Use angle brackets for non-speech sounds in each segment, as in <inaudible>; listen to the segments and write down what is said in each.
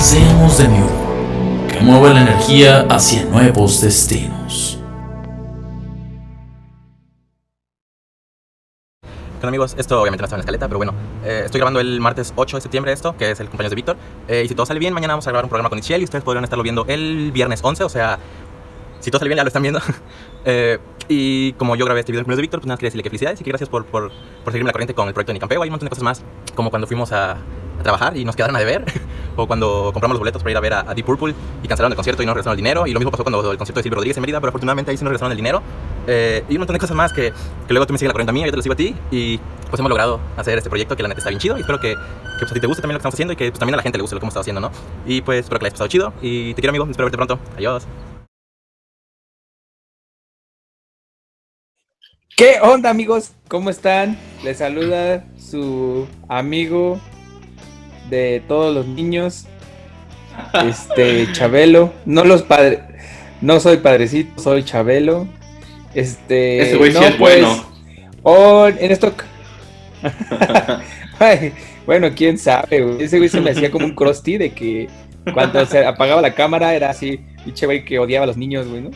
Seamos de nuevo, que mueva la energía hacia nuevos destinos. Bueno amigos, esto obviamente no está en la escaleta, pero bueno, eh, estoy grabando el martes 8 de septiembre esto, que es el cumpleaños de Víctor, eh, y si todo sale bien, mañana vamos a grabar un programa con Itchiel y ustedes podrán estarlo viendo el viernes 11, o sea, si todo sale bien ya lo están viendo. <laughs> Eh, y como yo grabé este video el cumpleaños de Víctor, pues nada, quería decirle que felicidades y que gracias por, por, por seguirme la corriente con el proyecto de Nicampeo, hay un montón de cosas más, como cuando fuimos a, a trabajar y nos quedaron a deber, <laughs> o cuando compramos los boletos para ir a ver a, Deep Purple y cancelaron el concierto y no regresaron el dinero, y lo mismo pasó cuando el concierto de Silvio Rodríguez en Mérida, pero afortunadamente ahí sí nos regresaron el dinero, eh, y un montón de cosas más que, que luego tú me sigues la corriente a mí, yo te lo sigo a ti, y pues hemos logrado hacer este proyecto que la neta está bien chido, y espero que, que pues, a ti te guste también lo que estamos haciendo y que pues, también a la gente le guste lo que hemos estado haciendo, ¿no? Y pues espero que la hayas pasado chido, y te quiero amigo, espero verte pronto, adiós. ¿Qué onda amigos? ¿Cómo están? Les saluda su amigo de todos los niños, este Chabelo. No los padres, no soy padrecito, soy Chabelo. Este, Ese güey sí no, es bueno. Oh, en esto. <laughs> Ay, bueno, quién sabe, güey. Ese güey se me hacía como un crusty de que cuando se apagaba la cámara era así, pinche güey que odiaba a los niños, güey, ¿no?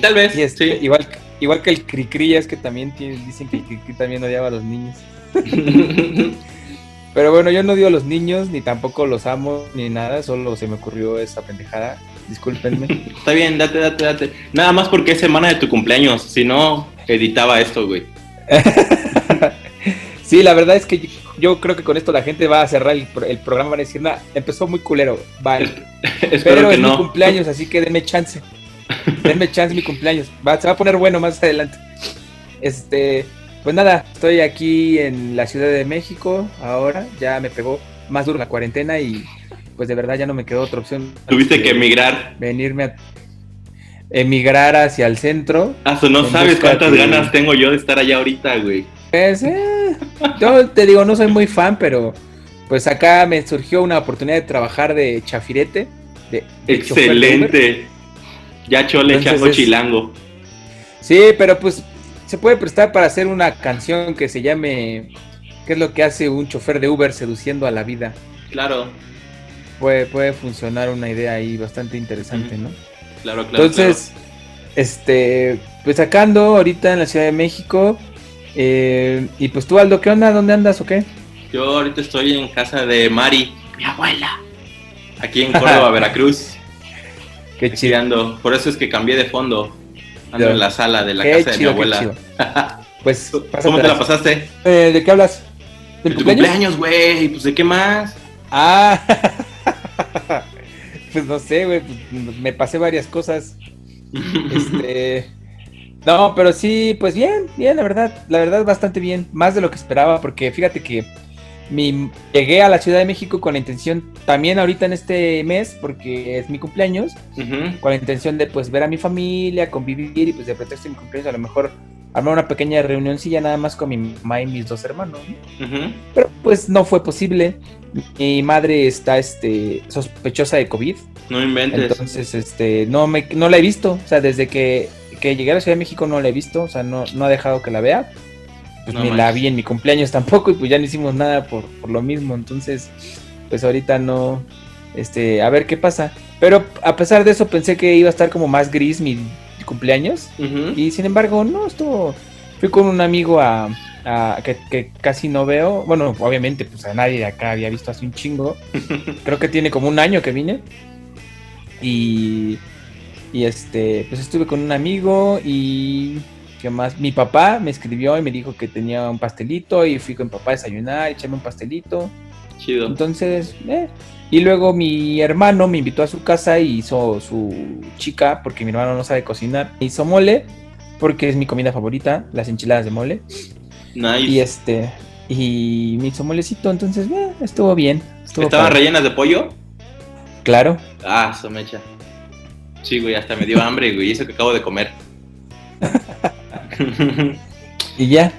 Tal vez, Y este, sí. igual, igual que el Cricri, es que también tiene- dicen que el Cricri también odiaba a los niños. <laughs> Pero bueno, yo no odio a los niños, ni tampoco los amo, ni nada, solo se me ocurrió esa pendejada. Discúlpenme. <laughs> Está bien, date, date, date. Nada más porque es semana de tu cumpleaños. Si no, editaba esto, güey. <laughs> sí, la verdad es que yo, yo creo que con esto la gente va a cerrar el, pro- el programa, van a decir, nada, empezó muy culero, vale. <laughs> Espero Pero que es mi no. cumpleaños, así que denme chance. denme chance mi cumpleaños. Va, se va a poner bueno más adelante. Este, pues nada, estoy aquí en la Ciudad de México ahora. Ya me pegó más duro la cuarentena y pues de verdad ya no me quedó otra opción. Tuviste que emigrar. venirme a emigrar hacia el centro. Ah, no sabes cuántas ganas tengo yo de estar allá ahorita, güey. Pues, eh, yo te digo, no soy muy fan, pero pues acá me surgió una oportunidad de trabajar de chafirete. De, de. Excelente. Ya chole, Entonces es- chilango. Sí, pero pues se puede prestar para hacer una canción que se llame ¿Qué es lo que hace un chofer de Uber seduciendo a la vida? Claro, Puede, puede funcionar una idea ahí bastante interesante, ¿no? claro, claro. Entonces, este, pues acá ando ahorita en la Ciudad de México. eh, y pues tú, Aldo, ¿qué onda? ¿Dónde andas o qué? Yo ahorita estoy en casa de Mari, mi abuela. Aquí en <laughs> Córdoba, Veracruz. Qué chido. Por eso es que cambié de fondo. Ando en la sala de la Qué casa de mi abuela. <laughs> Pues, ¿Cómo te la pasaste? Eh, ¿De qué hablas? De ¿Del tu cumpleaños? cumpleaños, güey. Pues de qué más. Ah, <laughs> pues no sé, güey, pues, me pasé varias cosas. Este, <laughs> no, pero sí, pues bien, bien, la verdad, la verdad bastante bien, más de lo que esperaba, porque fíjate que mi, llegué a la Ciudad de México con la intención, también ahorita en este mes, porque es mi cumpleaños, con la intención de pues ver a mi familia, convivir y pues de pretexto de mi cumpleaños a lo mejor armar una pequeña reunioncilla nada más con mi mamá y mis dos hermanos. Pero pues no fue posible. Mi madre está este, sospechosa de COVID. No inventes. Entonces, este, no me no la he visto. O sea, desde que, que llegué a la Ciudad de México no la he visto. O sea, no, no ha dejado que la vea. Pues No ni la vi en mi cumpleaños tampoco. Y pues ya no hicimos nada por, por lo mismo. Entonces, pues ahorita no. Este, a ver qué pasa. Pero a pesar de eso, pensé que iba a estar como más gris mi cumpleaños. Y sin embargo, no, estuvo. Fui con un amigo a, a- que, que casi no veo. Bueno, obviamente, pues a nadie de acá había visto hace un chingo. <laughs> Creo que tiene como un año que vine. Y. Y este, pues estuve con un amigo y. ¿Qué más? Mi papá me escribió y me dijo que tenía un pastelito. Y fui con mi papá a desayunar, echarme un pastelito. Chido. Entonces, eh. Y luego mi hermano me invitó a su casa y hizo su chica, porque mi hermano no sabe cocinar. Hizo mole, porque es mi comida favorita, las enchiladas de mole. Nice. Y este, y me hizo molecito, entonces, eh, estuvo bien. Estuvo ¿Estaban padre. rellenas de pollo? Claro. Ah, somecha. Sí, güey, hasta me dio hambre, güey, eso que acabo de comer. <laughs> Y ya.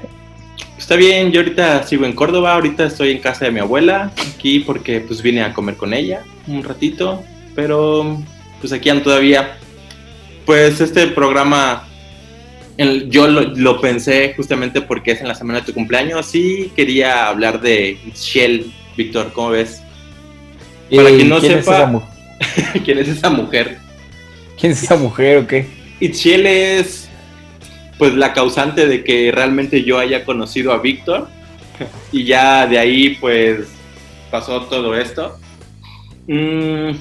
Está bien, yo ahorita sigo en Córdoba, ahorita estoy en casa de mi abuela, aquí porque pues vine a comer con ella un ratito, pero pues aquí ando todavía. Pues este programa el- yo lo, lo pensé justamente porque es en la semana de tu cumpleaños y quería hablar de Shell, Víctor, ¿cómo ves? Para quien no ¿quién es sepa- esa <laughs> ¿Quién es esa mujer? ¿Quién es esa mujer o qué? Itziel es pues la causante de que realmente yo haya conocido a Víctor. Y ya de ahí pues pasó todo esto. Mm,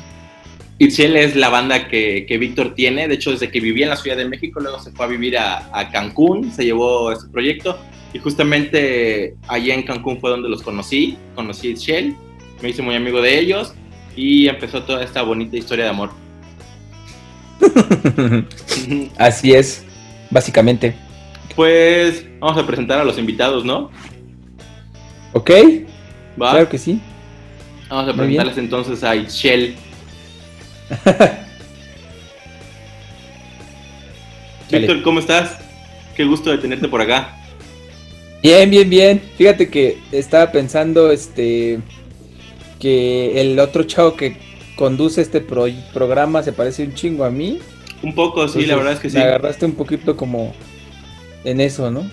Itziel es la banda que, que Víctor tiene, de hecho desde que vivía en la Ciudad de México, luego se fue a vivir a, Cancún, se llevó este proyecto. Y justamente allá en Cancún fue donde los conocí, conocí a Itziel, me hice muy amigo de ellos y empezó toda esta bonita historia de amor. <laughs> Así es, básicamente. Pues vamos a presentar a los invitados, ¿no? ¿Ok? ¿Va? Claro que sí. Vamos a presentarles entonces a. Chale. <laughs> Víctor, ¿cómo estás? Qué gusto de tenerte por acá. Bien, bien, bien. Fíjate que estaba pensando este que el otro chavo que conduce este pro- programa se parece un chingo a mí. Un poco, sí, la verdad es que sí. Me agarraste un poquito como en eso, ¿no?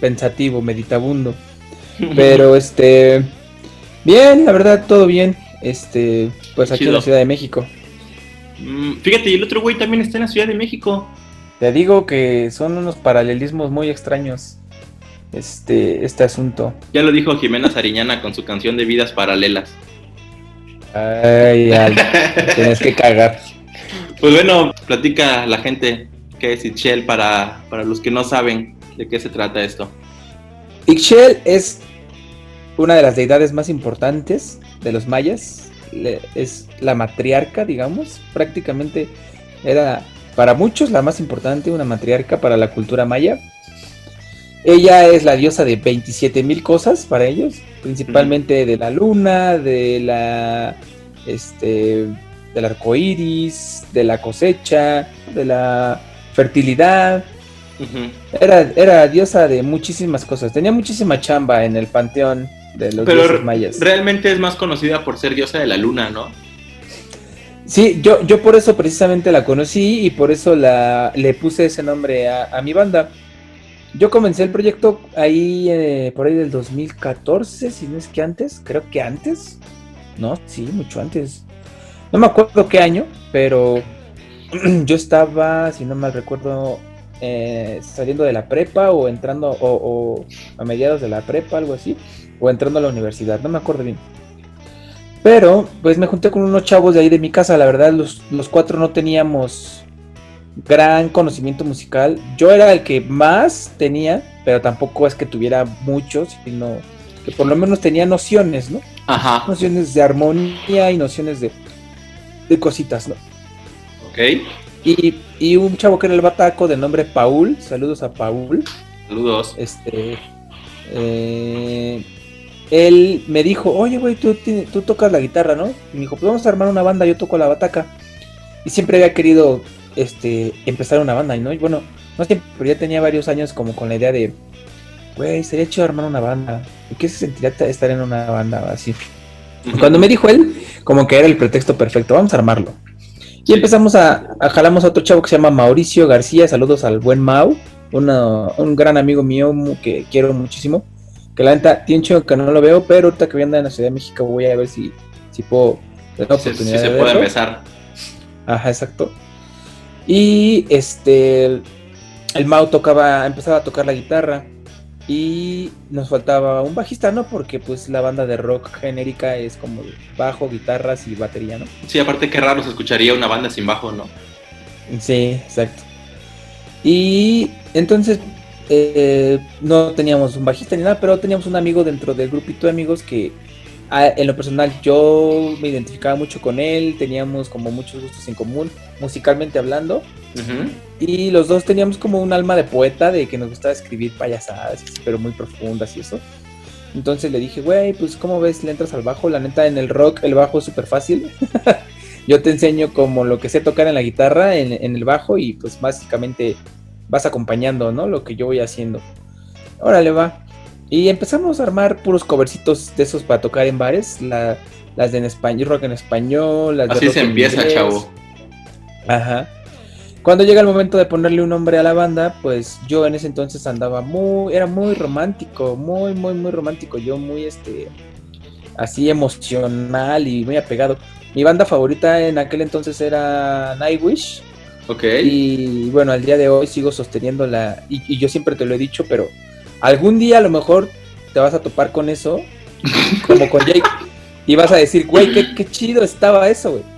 Pensativo, meditabundo. <laughs> Pero este bien, la verdad todo bien. Este, pues aquí en la Ciudad de México. Mm, Fíjate, y el otro güey también está en la Ciudad de México. Te digo que son unos paralelismos muy extraños. Este, este asunto. Ya lo dijo Jimena Sariñana con su canción de Vidas Paralelas. Ay, ay, <laughs> tienes que cagar. Pues bueno, platica la gente qué es Itchel para, para los que no saben de qué se trata esto. Ixchel es una de las deidades más importantes de los mayas. Le- es la matriarca, digamos. Prácticamente era para muchos la más importante, una matriarca para la cultura maya. Ella es la diosa de 27 mil cosas para ellos, principalmente de la luna, de la este del arco iris, de la cosecha, de la fertilidad, era, era diosa de muchísimas cosas. Tenía muchísima chamba en el panteón de los Pero dioses mayas. realmente es más conocida por ser diosa de la luna, ¿no? Sí, yo, yo por eso precisamente la conocí y por eso la, le puse ese nombre a, a mi banda. Yo comencé el proyecto ahí, eh, por ahí del 2014, si no es que antes, creo que antes. No, sí, mucho antes. No me acuerdo qué año, pero <clears throat> yo estaba, si no mal recuerdo, eh, saliendo de la prepa o entrando, o, o a mediados de la prepa, algo así, o entrando a la universidad, no me acuerdo bien. Pero, pues me junté con unos chavos de ahí de mi casa, la verdad, los, los cuatro no teníamos gran conocimiento musical. Yo era el que más tenía, pero tampoco es que tuviera muchos, sino que por lo menos tenía nociones, ¿no? Ajá. Nociones de armonía y nociones de, de cositas, ¿no? Ok. Y, y un chavo que era el bataco de nombre Paul, saludos a Paul, Saludos. este, eh, él me dijo, oye, güey, tú, tú tocas la guitarra, ¿no? Y me dijo, pues vamos a armar una banda, yo toco la bataca. Y siempre había querido, este, empezar una banda, ¿no? Y bueno, no siempre, pero ya tenía varios años como con la idea de, güey, sería chido armar una banda. ¿Y qué se sentiría ta- estar en una banda así? Cuando me dijo él, como que era el pretexto perfecto, vamos a armarlo. Y empezamos a, a jalamos a otro chavo que se llama Mauricio García, saludos al buen Mau, una- un gran amigo mío que quiero muchísimo. Que la neta, tiene un chingo que no lo veo, pero ahorita que voy a andar en la Ciudad de México voy a ver si, si puedo tener la Sí, sí oportunidad se de puede verlo. empezar. Ajá, exacto. Y este, el Mau tocaba, empezaba a tocar la guitarra y nos faltaba un bajista, ¿no? Porque pues la banda de rock genérica es como bajo, guitarras y batería, ¿no? Sí, aparte qué raro se escucharía una banda sin bajo, ¿no? Sí, exacto. Y entonces eh, no teníamos un bajista ni nada, pero teníamos un amigo dentro del grupito de amigos que ah, en lo personal yo me identificaba mucho con él, teníamos como muchos gustos en común, musicalmente hablando, y los dos teníamos como un alma de poeta, de que nos gustaba escribir payasadas, pero muy profundas y eso. Entonces le dije, güey, pues ¿cómo ves? Le entras al bajo, la neta en el rock el bajo es súper fácil. <laughs> yo te enseño como lo que sé tocar en la guitarra, en, en el bajo, y pues básicamente vas acompañando, ¿no? Lo que yo voy haciendo. Órale, va. Y empezamos a armar puros covercitos de esos para tocar en bares. La, las de en español, rock en español, las de Así rock se en empieza, inglés. chavo. Ajá. Cuando llega el momento de ponerle un nombre a la banda, pues yo en ese entonces andaba muy, era muy romántico, muy, muy, muy romántico. Yo muy, este, así emocional y muy apegado. Mi banda favorita en aquel entonces era Nightwish. Ok. Y bueno, al día de hoy sigo sosteniéndola. Y, y yo siempre te lo he dicho, pero algún día a lo mejor te vas a topar con eso, como con <laughs> Jake. Y vas a decir, güey, qué, qué chido estaba eso, güey.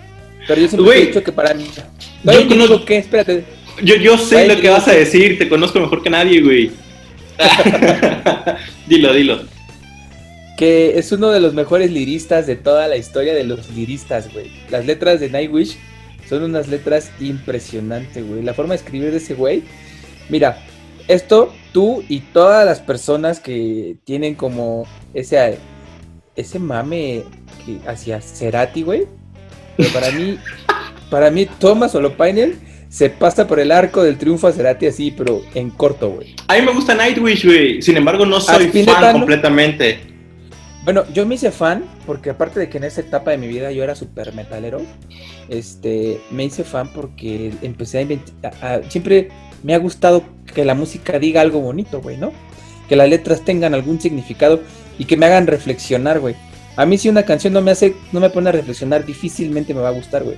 Pero yo siempre he dicho que para mí. yo Oye, ¿qué conozco- qué? Espérate. Yo, yo sé Ay, lo que vas a decir, te conozco mejor que nadie, güey. <laughs> dilo, dilo. Que es uno de los mejores liristas de toda la historia de los liristas, güey. Las letras de Nightwish son unas letras impresionantes, güey. La forma de escribir de ese güey. Mira, esto tú y todas las personas que tienen como ese, ese mame que hacia Cerati, güey. Pero para mí, para mí, Thomas Olopainen se pasa por el arco del triunfo a Cerati así, pero en corto, güey. A mí me gusta Nightwish, güey. Sin embargo, no soy fan completamente. Bueno, yo me hice fan porque aparte de que en esa etapa de mi vida yo era súper metalero, este, me hice fan porque empecé a inventar, siempre me ha gustado que la música diga algo bonito, güey, ¿no? Que las letras tengan algún significado y que me hagan reflexionar, güey. A mí si una canción no me hace, no me pone a reflexionar, difícilmente me va a gustar, güey.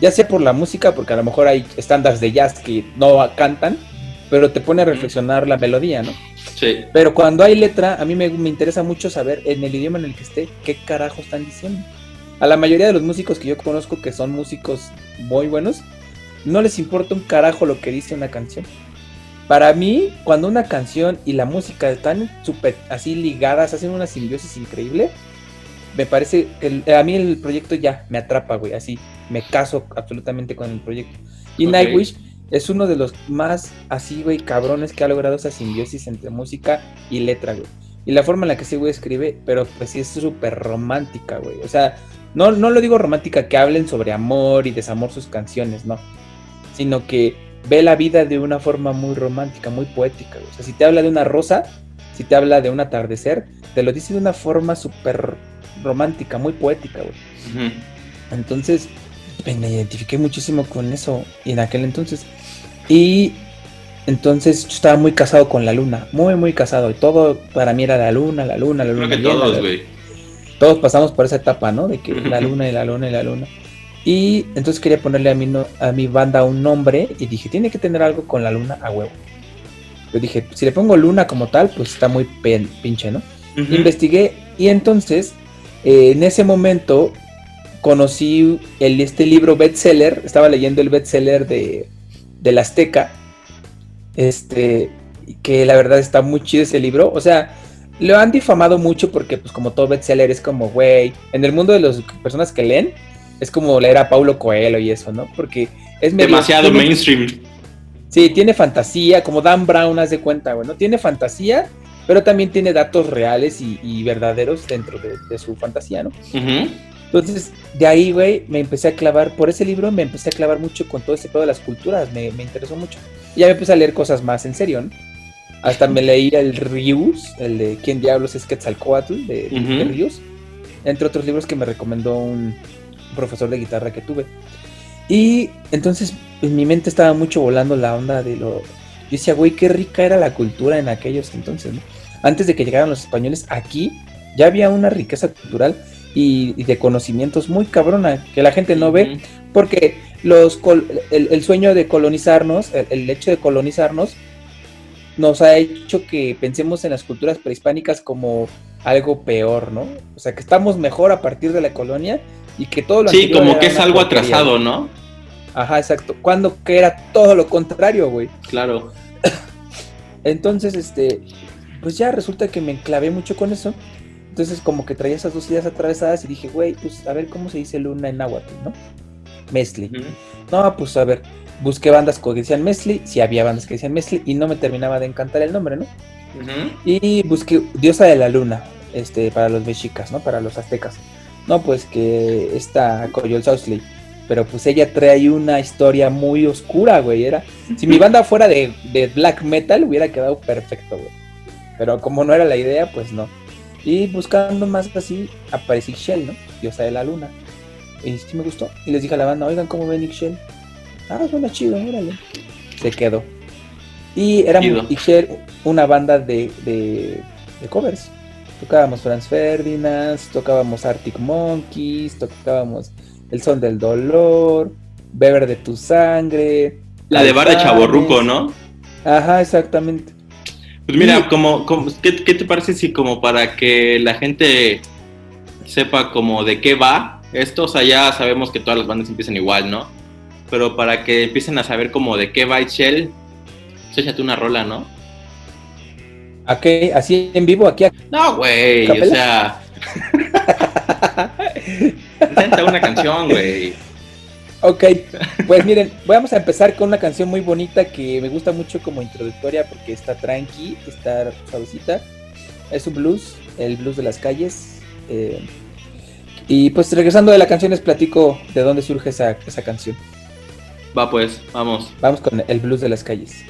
Ya sea por la música, porque a lo mejor hay estándares de jazz que no cantan, pero te pone a reflexionar la melodía, ¿no? Sí. Pero cuando hay letra, a mí me, me interesa mucho saber en el idioma en el que esté qué carajo están diciendo. A la mayoría de los músicos que yo conozco que son músicos muy buenos, no les importa un carajo lo que dice una canción. Para mí, cuando una canción y la música están súper así ligadas, hacen una simbiosis increíble, me parece, el- a mí el proyecto ya me atrapa, güey, así, me caso absolutamente con el proyecto. Y. Nightwish es uno de los más así, güey, cabrones que ha logrado esa simbiosis entre música y letra, güey. Y la forma en la que ese güey escribe, pero pues sí es súper romántica, güey. O sea, no, no lo digo romántica que hablen sobre amor y desamor sus canciones, no. Sino que ve la vida de una forma muy romántica, muy poética, güey. O sea, si te habla de una rosa, si te habla de un atardecer, te lo dice de una forma súper romántica, muy poética, güey. Entonces, pues, me identifiqué muchísimo con eso en aquel entonces. Y entonces yo estaba muy casado con la luna, muy, muy casado. Y todo para mí era la luna, la luna, la luna. Creo que llena, todos, la- güey. todos pasamos por esa etapa, ¿no? De que la luna y la luna y la luna. Y entonces quería ponerle a mi, no- a mi banda un nombre y dije, tiene que tener algo con la luna a huevo. Yo dije, si le pongo luna como tal, pues está muy pen- pinche, ¿no? Investigué y entonces eh, en ese momento conocí el, este libro bestseller, estaba leyendo el bestseller de, del Azteca, este, que la verdad está muy chido ese libro, o sea, lo han difamado mucho porque pues como todo bestseller es como, güey, en el mundo de las personas que leen, es como leer a Paulo Coelho y eso, ¿no? Porque es Demasiado mainstream. Sí, tiene fantasía, como Dan Brown, haz de cuenta, güey, ¿no? Tiene fantasía, pero también tiene datos reales y, y verdaderos dentro de, de su fantasía, ¿no? Entonces, de ahí, güey, me empecé a clavar, por ese libro me empecé a clavar mucho con todo ese pedo de las culturas, me, me interesó mucho. Y ya me empecé a leer cosas más en serio, ¿no? Hasta me leí el Rius, el de ¿Quién diablos es Quetzalcoatl? De, de Ujú. Rius, entre otros libros que me recomendó un profesor de guitarra que tuve. Y entonces en mi mente estaba mucho volando la onda de lo... Yo decía, güey, qué rica era la cultura en aquellos entonces, ¿no? Antes de que llegaran los españoles, aquí ya había una riqueza cultural y, y de conocimientos muy cabrona que la gente no ve porque los col- el, el sueño de colonizarnos, el, el hecho de colonizarnos, nos ha hecho que pensemos en las culturas prehispánicas como algo peor, ¿no? O sea, que estamos mejor a partir de la colonia y que todo lo Sí, como que es algo porquería. atrasado, ¿no? Ajá, exacto. Cuando que era todo lo contrario, güey. Claro. <coughs> Entonces, este, pues ya resulta que me enclavé mucho con eso. Entonces, como que traía esas dos ideas atravesadas y dije, güey, pues a ver cómo se dice luna en náhuatl, ¿no? Mesli. No, pues a ver, busqué bandas que decían Mesli, si había bandas que decían Mesli y no me terminaba de encantar el nombre, ¿no? Y busqué Diosa de la Luna, este, para los mexicas, ¿no? Para los aztecas. No, pues que esta Coyol Sausley. Pero pues ella trae una historia muy oscura, güey. Era, si mi banda fuera de, de black metal hubiera quedado perfecto, güey. Pero como no era la idea, pues no. Y buscando más así, aparecí Shell, ¿no? Diosa de la luna. Y sí me gustó. Y les dije a la banda, oigan, ¿cómo ven Shell? Ah, suena chido, órale. Se quedó. Y éramos Shell una banda de, de, de covers. Tocábamos Franz Ferdinand, tocábamos Arctic Monkeys, tocábamos el Sol del Dolor, Beber de tu Sangre. La de Bar de Chaborruco, ¿no? Ajá, exactamente. Pues mira, como, ¿qué, te parece si como para que la gente sepa como de qué va esto? O sea, ya sabemos que todas las bandas empiezan igual, ¿no? Pero para que empiecen a saber como de qué va Shell, pues échate una rola, ¿no? ¿A qué? ¿Así en vivo? ¿Aquí? No, güey, o sea... <laughs> Intenta una canción, güey. Ok, pues miren, vamos a empezar con una canción muy bonita que me gusta mucho como introductoria porque está tranqui, está suavecita. Es un blues, el blues de las calles. Eh, y pues regresando de la canción les platico de dónde surge esa, esa canción. Va pues, vamos. Vamos con el blues de las calles.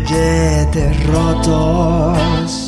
billetes rotos.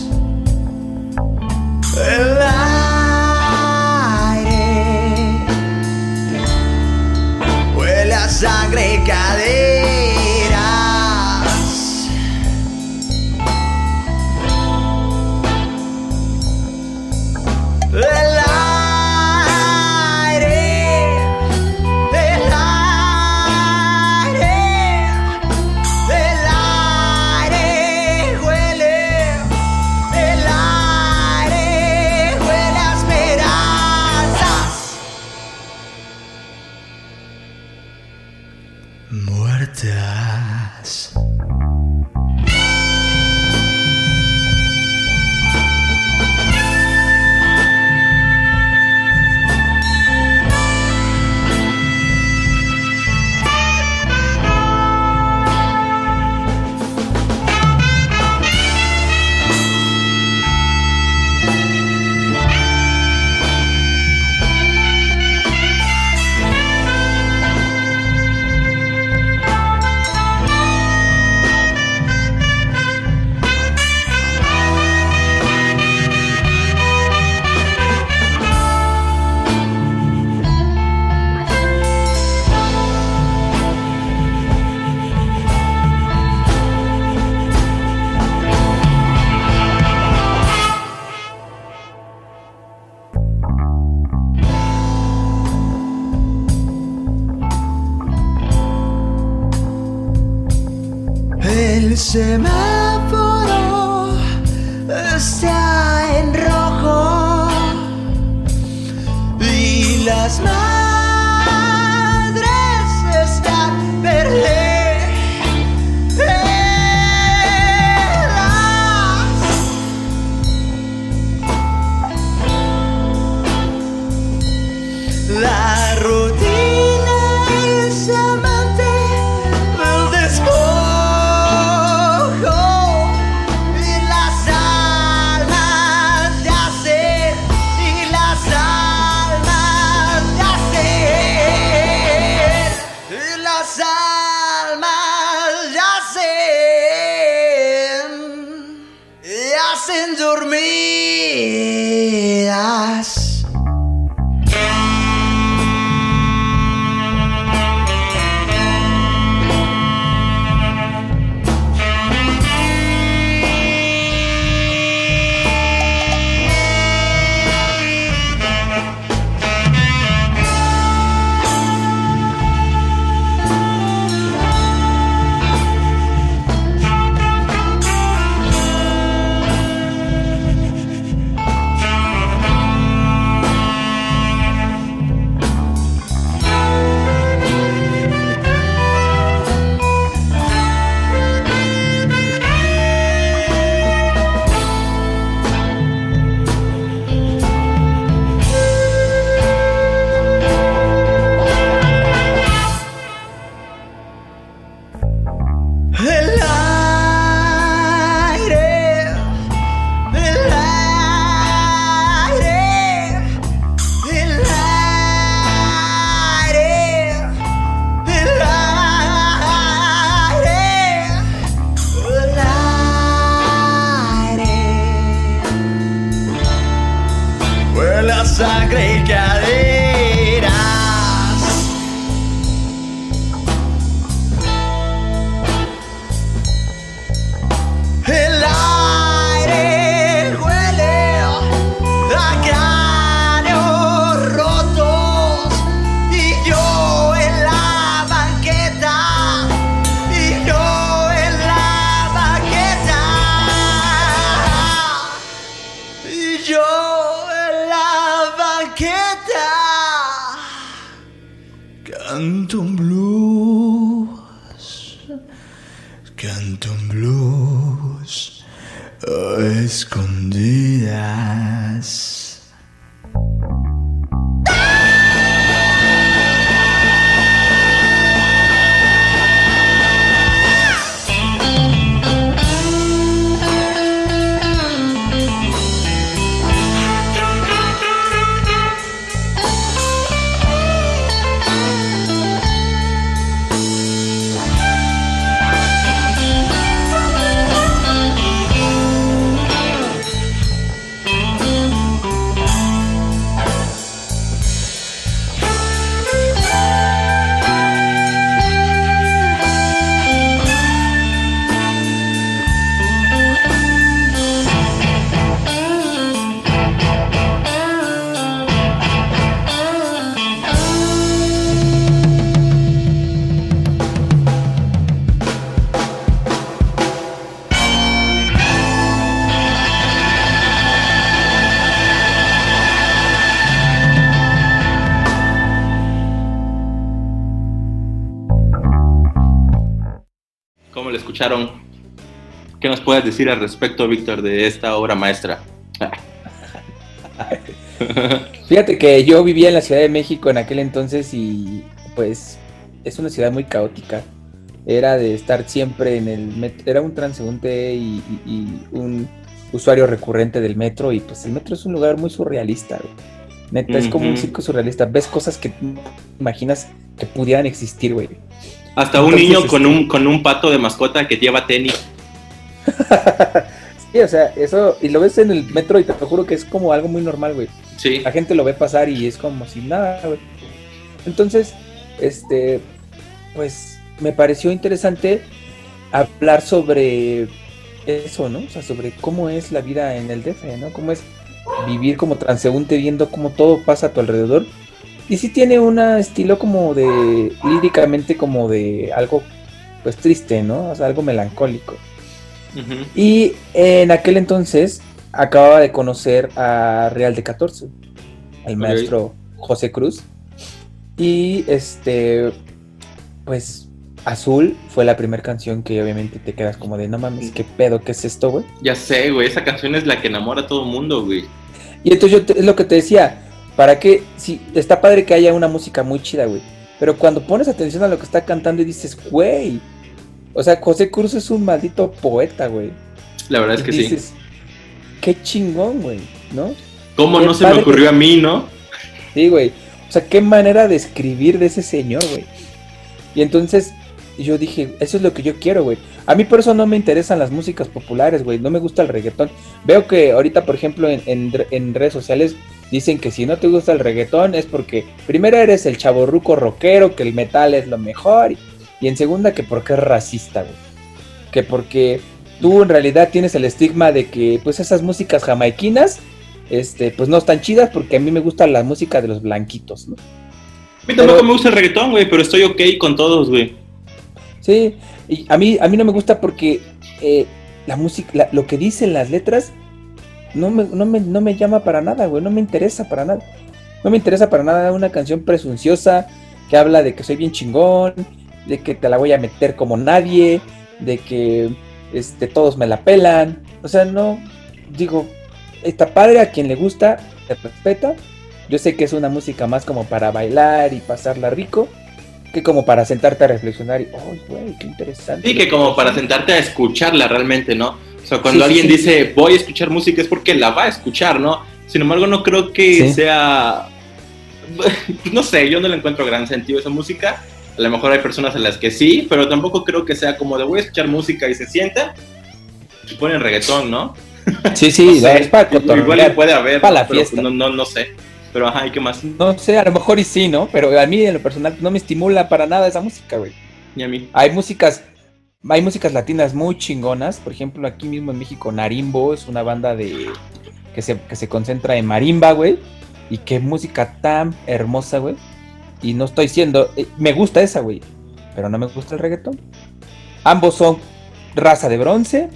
在。Puedes decir al respecto, Víctor, de esta obra maestra? <laughs> Fíjate que yo vivía en la Ciudad de México en aquel entonces y pues es una ciudad muy caótica. Era de estar siempre en el metro, era un transeúnte y, y- y un usuario recurrente del metro y pues el metro es un lugar muy surrealista. güey. Neta, es como un circo surrealista. Ves cosas que imaginas que pudieran existir, güey. Hasta un Entonces, niño con este- un, con un pato de mascota que lleva tenis. <laughs> Sí, o sea, eso, y lo ves en el metro y te lo juro que es como algo muy normal, güey. Sí. la gente lo ve pasar y es como si nada, güey. Entonces, este, pues me pareció interesante hablar sobre eso, ¿no? O sea, sobre cómo es la vida en el DF, ¿no? Cómo es vivir como transeúnte viendo cómo todo pasa a tu alrededor. Y sí tiene un estilo como de, líricamente como de algo, pues triste, ¿no? O sea, algo melancólico. Y en aquel entonces acababa de conocer a Real de 14, al maestro José Cruz. Y este, pues Azul fue la primera canción que obviamente te quedas como de no mames, qué pedo, qué es esto, güey. Ya sé, güey, esa canción es la que enamora a todo mundo, güey. Y entonces yo te- es lo que te decía, para que, sí, está padre que haya una música muy chida, güey. Pero cuando pones atención a lo que está cantando y dices, güey, o sea, José Cruz es un maldito poeta, güey. La verdad es que sí. qué chingón, güey, ¿no? ¿Cómo qué no se me ocurrió que- a mí, no? Sí, güey. O sea, qué manera de escribir de ese señor, güey. Y entonces yo dije, eso es lo que yo quiero, güey. A mí por eso no me interesan las músicas populares, güey. No me gusta el reggaetón. Veo que ahorita, por ejemplo, en, en redes sociales dicen que si no te gusta el reggaetón es porque primero eres el chaborruco rockero, que el metal es lo mejor. Y, y en segunda que porque es racista, güey. Que porque tú en realidad tienes el estigma de que pues esas músicas jamaiquinas este, pues no están chidas porque a mí me gusta la música de los blanquitos, ¿no? A mí tampoco Pero- me gusta el reggaetón, güey, pero estoy ok con todos, güey. Sí, y a mí, a mí no me gusta porque eh, la música, la- lo que dicen las letras no me, no, me, no me llama para nada, güey, no me interesa para nada. No me interesa para nada una canción presunciosa que habla de que soy bien chingón, de que te la voy a meter como nadie, de que este, todos me la pelan. O sea, no, digo, está padre a quien le gusta, se respeta. Yo sé que es una música más como para bailar y pasarla rico, que como para sentarte a reflexionar y, ¡ay, güey, qué interesante! Sí, que como para sentarte a escucharla realmente, ¿no? O sea, cuando sí, alguien sí. dice voy a escuchar música es porque la va a escuchar, ¿no? Sin embargo, no creo que Sí. sea. <laughs> No sé, yo no le encuentro gran sentido a esa música. A lo mejor hay personas a las que sí, pero tampoco creo que sea como de voy a escuchar música y se sientan y ponen reggaetón, ¿no? Sí, sí, <laughs> No sé, es para igual cotorrear. puede haber, para la Pero fiesta. no, no, no sé. Pero ajá, ¿y qué más? No sé, a lo mejor y sí, ¿no? Pero a mí en lo personal no me estimula para nada esa música, güey. Y a mí. Hay músicas, hay músicas latinas muy chingonas. Por ejemplo, aquí mismo en México, Narimbo es una banda de que se, que se concentra en marimba, güey. Y qué música tan hermosa, güey. Y no estoy diciendo, eh, me gusta esa, güey. Pero no me gusta el reggaetón. Ambos son raza de bronce.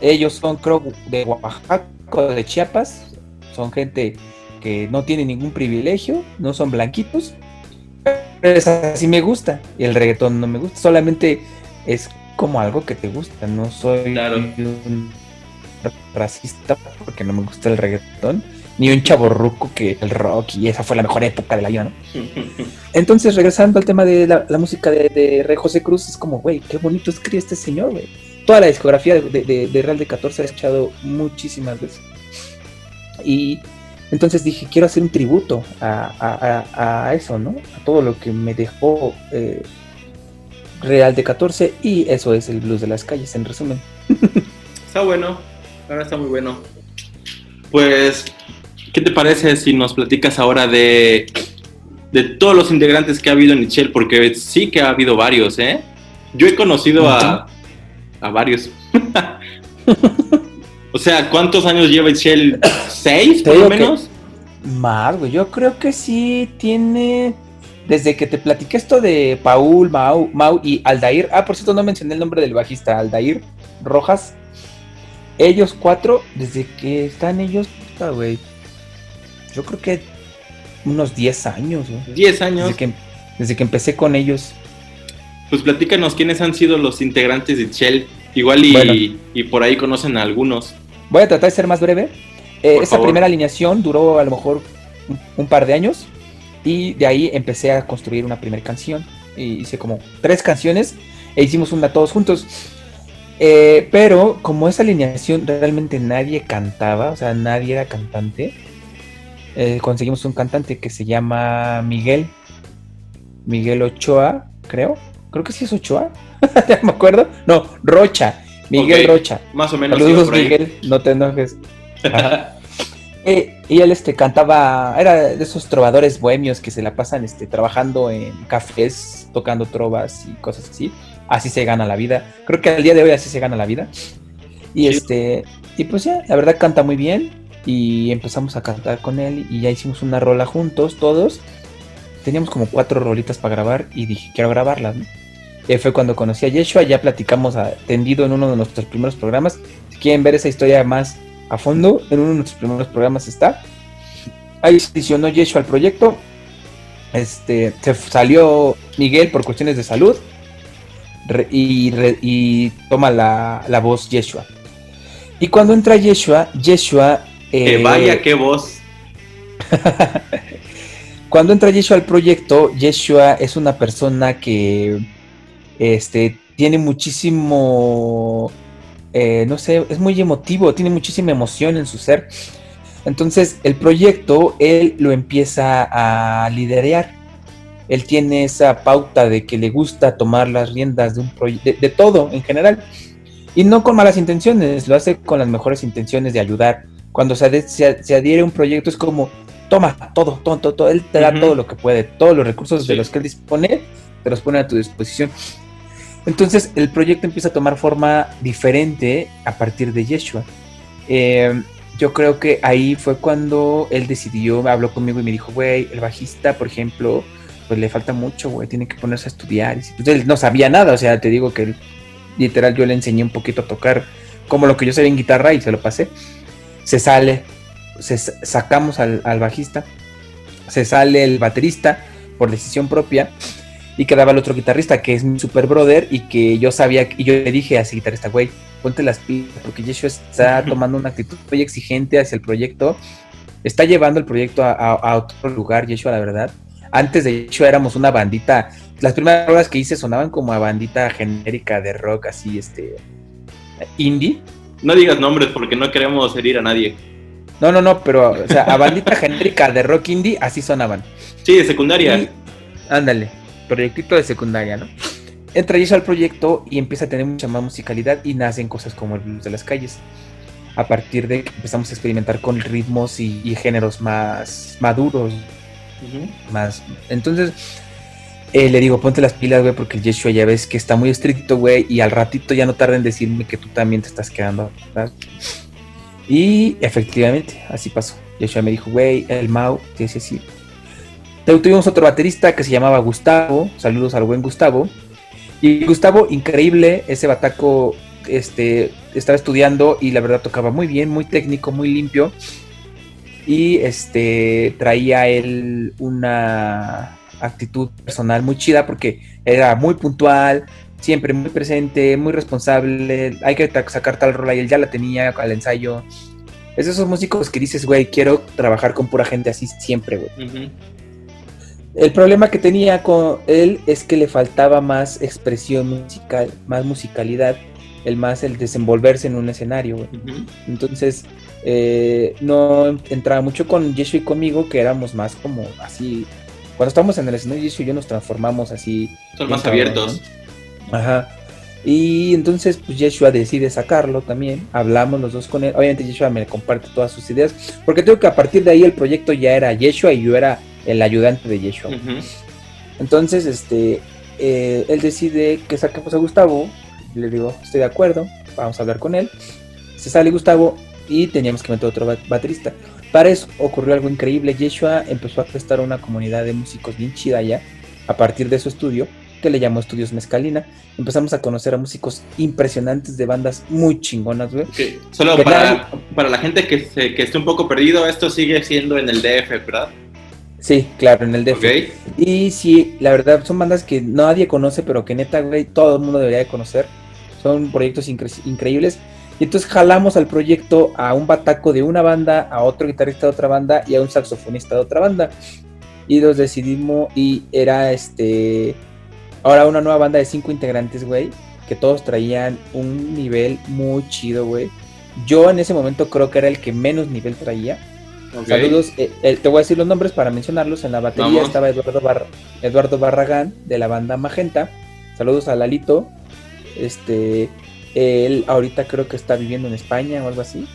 Ellos son, creo, de Oaxaca o de Chiapas. Son gente que no tiene ningún privilegio, no son blanquitos. Pero esa sí me gusta. Y el reggaetón no me gusta. Solamente es como algo que te gusta. No soy Claro. un racista porque no me gusta el reggaetón. Ni un chaborruco que el rock y esa fue la mejor época de la vida, ¿no? Entonces, regresando al tema de la, música de, de Rey José Cruz, es como, güey, qué bonito escribe este señor, güey. Toda la discografía de, de- Real de 14 la he escuchado muchísimas veces. Y entonces dije, quiero hacer un tributo a, a- a- a eso, ¿no? A todo lo que me dejó eh, Real de 14 y eso es el blues de las calles, en resumen. <laughs> Está bueno, ahora está muy bueno. Pues, ¿qué te parece si nos platicas ahora de, de todos los integrantes que ha habido en Michelle? Porque sí que ha habido varios, ¿eh? Yo he conocido a, a varios. <laughs> o sea, ¿cuántos años lleva Michelle? ¿Seis, por lo menos? Más, güey, yo creo que sí tiene. Desde que te platiqué esto de Paul, Mau, Mau y Aldair. Ah, por cierto, no mencioné el nombre del bajista, Aldair Rojas. Ellos cuatro, desde que están ellos, puta, güey. Yo creo que unos 10 años, güey. Diez años. Desde que, desde que empecé con ellos. Pues platícanos quiénes han sido los integrantes de Shell. Igual y, Bueno. y por ahí conocen a algunos. Voy a tratar de ser más breve. Eh, esa favor. primera alineación duró a lo mejor un, un par de años y de ahí empecé a construir una primera canción. Y hice como tres canciones e hicimos una todos juntos. Eh, pero como esa alineación realmente nadie cantaba, o sea, nadie era cantante, eh, conseguimos un cantante que se llama Miguel. Miguel Ochoa, creo. Creo que sí es Ochoa. <laughs> ya me acuerdo. No, Rocha. Miguel. Rocha. Más o menos. Saludos. Miguel, no te enojes. <laughs> Eh, y él este cantaba, era de esos trovadores bohemios que se la pasan este, trabajando en cafés, tocando trovas y cosas así. Así se gana la vida. Creo que al día de hoy así se gana la vida. Y Sí. este, y pues ya, la verdad canta muy bien. Y empezamos a cantar con él y ya hicimos una rola juntos, todos. Teníamos como cuatro rolitas para grabar y dije, quiero grabarlas, ¿no? Fue cuando conocí a Yeshua, ya platicamos atendido en uno de nuestros primeros programas. Si quieren ver esa historia más a fondo, en uno de nuestros primeros programas está. Ahí se adicionó Yeshua al proyecto. Este, se salió Miguel por cuestiones de salud y toma la, la voz Yeshua. Y cuando entra Yeshua, Yeshua... Que eh, vaya, qué voz. <laughs> cuando entra Yeshua al proyecto, Yeshua es una persona que este, tiene muchísimo, eh, no sé, es muy emotivo, tiene muchísima emoción en su ser. Entonces, el proyecto, él lo empieza a liderar. Él tiene esa pauta de que le gusta tomar las riendas de un proyecto, de, de todo en general. Y no con malas intenciones, lo hace con las mejores intenciones de ayudar. Cuando se, ade- se, se adhiere a un proyecto es como, toma todo, todo, todo, todo. Él te da todo lo que puede, todos los recursos de los que él dispone, te los pone a tu disposición. Entonces el proyecto empieza a tomar forma diferente a partir de Yeshua. Eh, yo creo que ahí fue cuando él decidió, habló conmigo y me dijo, güey, el bajista, por ejemplo, pues le falta mucho, güey, tiene que ponerse a estudiar. Y pues él no sabía nada, o sea, te digo que él, literal yo le enseñé un poquito a tocar como lo que yo sabía en guitarra y se lo pasé. Se sale, se sa- sacamos al, al bajista, se sale el baterista por decisión propia y quedaba el otro guitarrista que es mi super brother y que yo sabía y yo le dije a ese guitarrista, güey, ponte las pilas porque Yeshua está tomando una actitud muy exigente hacia el proyecto, está llevando el proyecto a, a- a otro lugar, Yeshua, la verdad. Antes de Yeshua éramos una bandita, las primeras horas que hice sonaban como a bandita genérica de rock así, este, indie. No digas nombres porque no queremos herir a nadie. No, no, no, pero, o sea, a bandita <laughs> genérica de rock indie, así sonaban. Sí, de secundaria. Y- ándale, proyectito de secundaria, ¿no? Entra Yeshua al proyecto y empieza a tener mucha más musicalidad y nacen cosas como el blues de las calles. a partir de que empezamos a experimentar con ritmos y, y géneros más maduros, más. Entonces, eh, le digo, ponte las pilas, güey, porque el Yeshua ya ves que está muy estricto, güey, y al ratito ya no tarda en decirme que tú también te estás quedando atrás. Y efectivamente, así pasó. Yeshua me dijo, güey, el Mau, sí, sí, sí. Tuvimos otro baterista que se llamaba Gustavo, saludos al buen Gustavo. Y Gustavo, increíble, ese bataco este, estaba estudiando y la verdad tocaba muy bien, muy técnico, muy limpio. Y este traía él una actitud personal muy chida porque era muy puntual, siempre muy presente, muy responsable. Hay que sacar tal rola y él ya la tenía al ensayo. Es de esos músicos que dices, güey, quiero trabajar con pura gente así siempre, güey. El problema que tenía con él es que le faltaba más expresión musical, más musicalidad, el más el desenvolverse en un escenario, güey. Entonces, eh, no entraba mucho con Yeshua y conmigo, que éramos más como así. Cuando estábamos en el escenario, y yo nos transformamos así. Son más abiertos. ¿no? Ajá. Y entonces, pues Yeshua decide sacarlo también. Hablamos los dos con él. Obviamente, Yeshua me comparte todas sus ideas. Porque creo que a partir de ahí el proyecto ya era Yeshua y yo era el ayudante de Yeshua. Entonces, este, eh, él decide que saquemos a Gustavo. Le digo, estoy de acuerdo, vamos a hablar con él. Se sale Gustavo y teníamos que meter otro ba- baterista. Para eso ocurrió algo increíble. Yeshua empezó a prestar una comunidad de músicos bien chida ya, a partir de su estudio, que le llamó Estudios Mezcalina. Empezamos a conocer a músicos impresionantes de bandas muy chingonas, güey. Solo para, para la gente que, se, que esté un poco perdido, esto sigue siendo en el DF, ¿verdad? Sí, claro, en el DF. Ok. Y sí, la verdad son bandas que nadie conoce, pero que neta, güey, todo el mundo debería de conocer. Son proyectos incre- increíbles. Y entonces jalamos al proyecto a un bataco de una banda, a otro guitarrista de otra banda y a un saxofonista de otra banda. Y los decidimos, y era este. Ahora una nueva banda de cinco integrantes, güey, que todos traían un nivel muy chido, güey. Yo en ese momento creo que era el que menos nivel traía. Saludos, eh, eh, te voy a decir los nombres para mencionarlos. En la batería Vamos. estaba Eduardo, Bar- Eduardo Barragán de la banda Magenta. Saludos a Lalito. Este, él ahorita creo que está viviendo en España o algo así.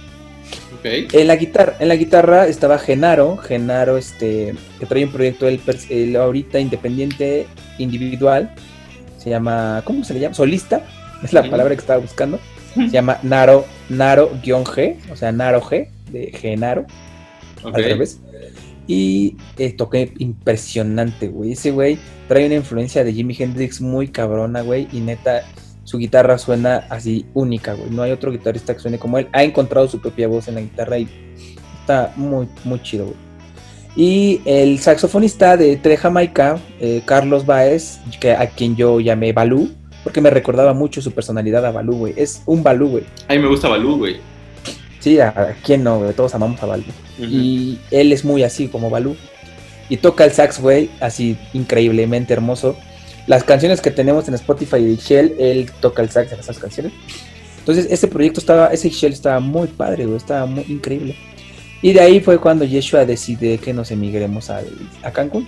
En la guitarra, en la guitarra estaba Genaro, Genaro, este, que trae un proyecto él, ahorita independiente, individual. Se llama, ¿cómo se le llama? Solista, es la palabra que estaba buscando. Se llama Naro, Naro-G, o sea, Naro G, de Genaro al revés. Y eh, toqué impresionante, güey. Ese güey trae una influencia de Jimi Hendrix muy cabrona, güey. Y neta, su guitarra suena así única, güey. No hay otro guitarrista que suene como él. Ha encontrado su propia voz en la guitarra y está muy, muy chido, güey. Y el saxofonista de Tre Jamaica, eh, Carlos Baez, que, a quien yo llamé Balú, porque me recordaba mucho su personalidad a Balú, güey. Es un Balú, güey. A mí me gusta Balú, güey. Sí, a, a quién no, güey. Todos amamos a Balú. Y él es muy así como Balú. Y toca el sax, güey, así increíblemente hermoso. Las canciones que tenemos en Spotify de Shell, él toca el sax en esas canciones. Entonces, ese proyecto estaba, ese Shell estaba muy padre, güey, estaba muy increíble. Y de ahí fue cuando Yeshua decide que nos emigremos al- a Cancún.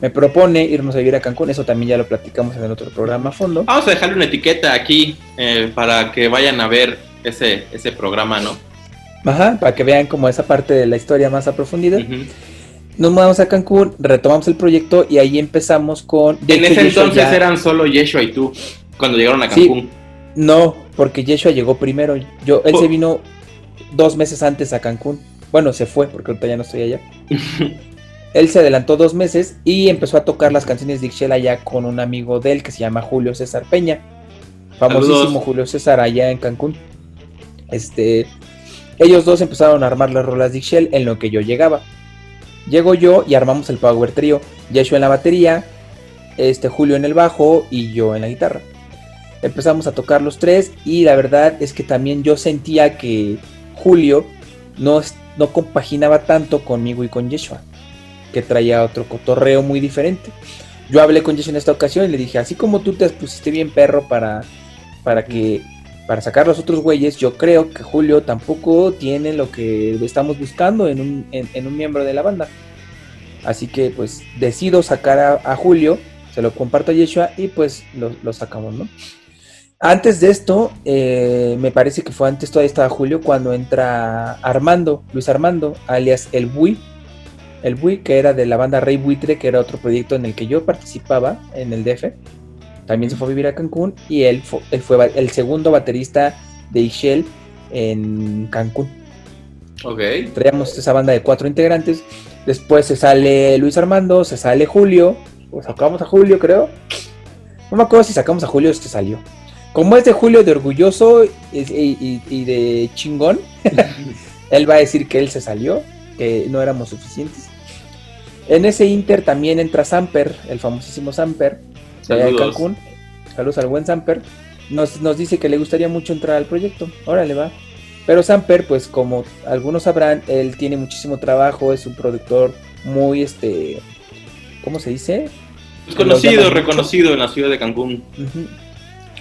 Me propone irnos a vivir a Cancún, eso también ya lo platicamos en el otro programa a fondo. Vamos a dejarle una etiqueta aquí eh, para que vayan a ver ese, ese programa, ¿no? Ajá, para que vean como esa parte de la historia más a profundidad. Nos mudamos a Cancún, retomamos el proyecto y ahí empezamos con... de En hecho, ese Yeshua entonces ya- eran solo Yeshua y tú, cuando llegaron a Sí. Cancún. No, porque Yeshua llegó primero. Yo, él Oh. se vino dos meses antes a Cancún. Bueno, se fue porque ahorita ya no estoy allá. <laughs> él se adelantó dos meses y empezó a tocar las canciones de Ixchel allá con un amigo de él que se llama Julio César Peña. Famosísimo Saludos. Julio César allá en Cancún. Este, ellos dos empezaron a armar las rolas de Ixchel en lo que yo llegaba. Llego yo y armamos el Power Trio. Yeshua en la batería, este Julio en el bajo y yo en la guitarra. Empezamos a tocar los tres y la verdad es que también yo sentía que Julio no, no compaginaba tanto conmigo y con Yeshua, que traía otro cotorreo muy diferente. Yo hablé con Yeshua en esta ocasión y le dije, así como tú te pusiste bien perro para, para que para sacar los otros güeyes, yo creo que Julio tampoco tiene lo que estamos buscando en un, en- un miembro de la banda. Así que pues decido sacar a, a Julio, se lo comparto a Yeshua y pues lo, lo sacamos, ¿no? Antes de esto, eh, me parece que fue antes, todavía estaba Julio, cuando entra Armando, Luis Armando, alias El Bui. El Bui, que era de la banda Rey Buitre, que era otro proyecto en el que yo participaba en el DF. También se fue a vivir a Cancún y él, fu- él fue el segundo baterista de Ishel en Cancún. Ok. Traíamos esa banda de cuatro integrantes. Después se sale Luis Armando, se sale Julio. O sacamos a Julio, creo. No me acuerdo si sacamos a Julio o que salió. Como es de Julio de orgulloso y, y- y de chingón, <laughs> él va a decir que él se salió, que no éramos suficientes. En ese Inter también entra Samper, el famosísimo Samper, allá de Saludos. Cancún. Saludos al buen Samper. Nos, nos dice que le gustaría mucho entrar al proyecto. Órale, va. Pero Samper, pues como algunos sabrán, él tiene muchísimo trabajo, es un productor muy, este, ¿cómo se dice? Pues conocido, mucho. reconocido en la ciudad de Cancún.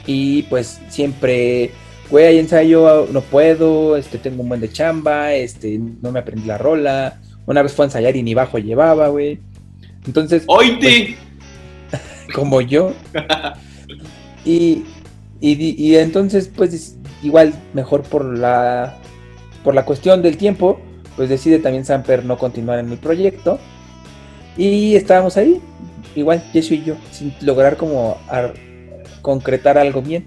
Y pues siempre, güey, hay ensayo, no puedo, este, tengo un buen de chamba, este, no me aprendí la rola. Una vez fue a ensayar y ni bajo llevaba, güey. Entonces, ¡Oite! Como yo. Y, y, y entonces, pues es- igual, mejor por la, por la cuestión del tiempo, pues decide también Samper no continuar en el proyecto. Y estábamos ahí, igual, Jesús y yo, sin lograr como ar- concretar algo bien.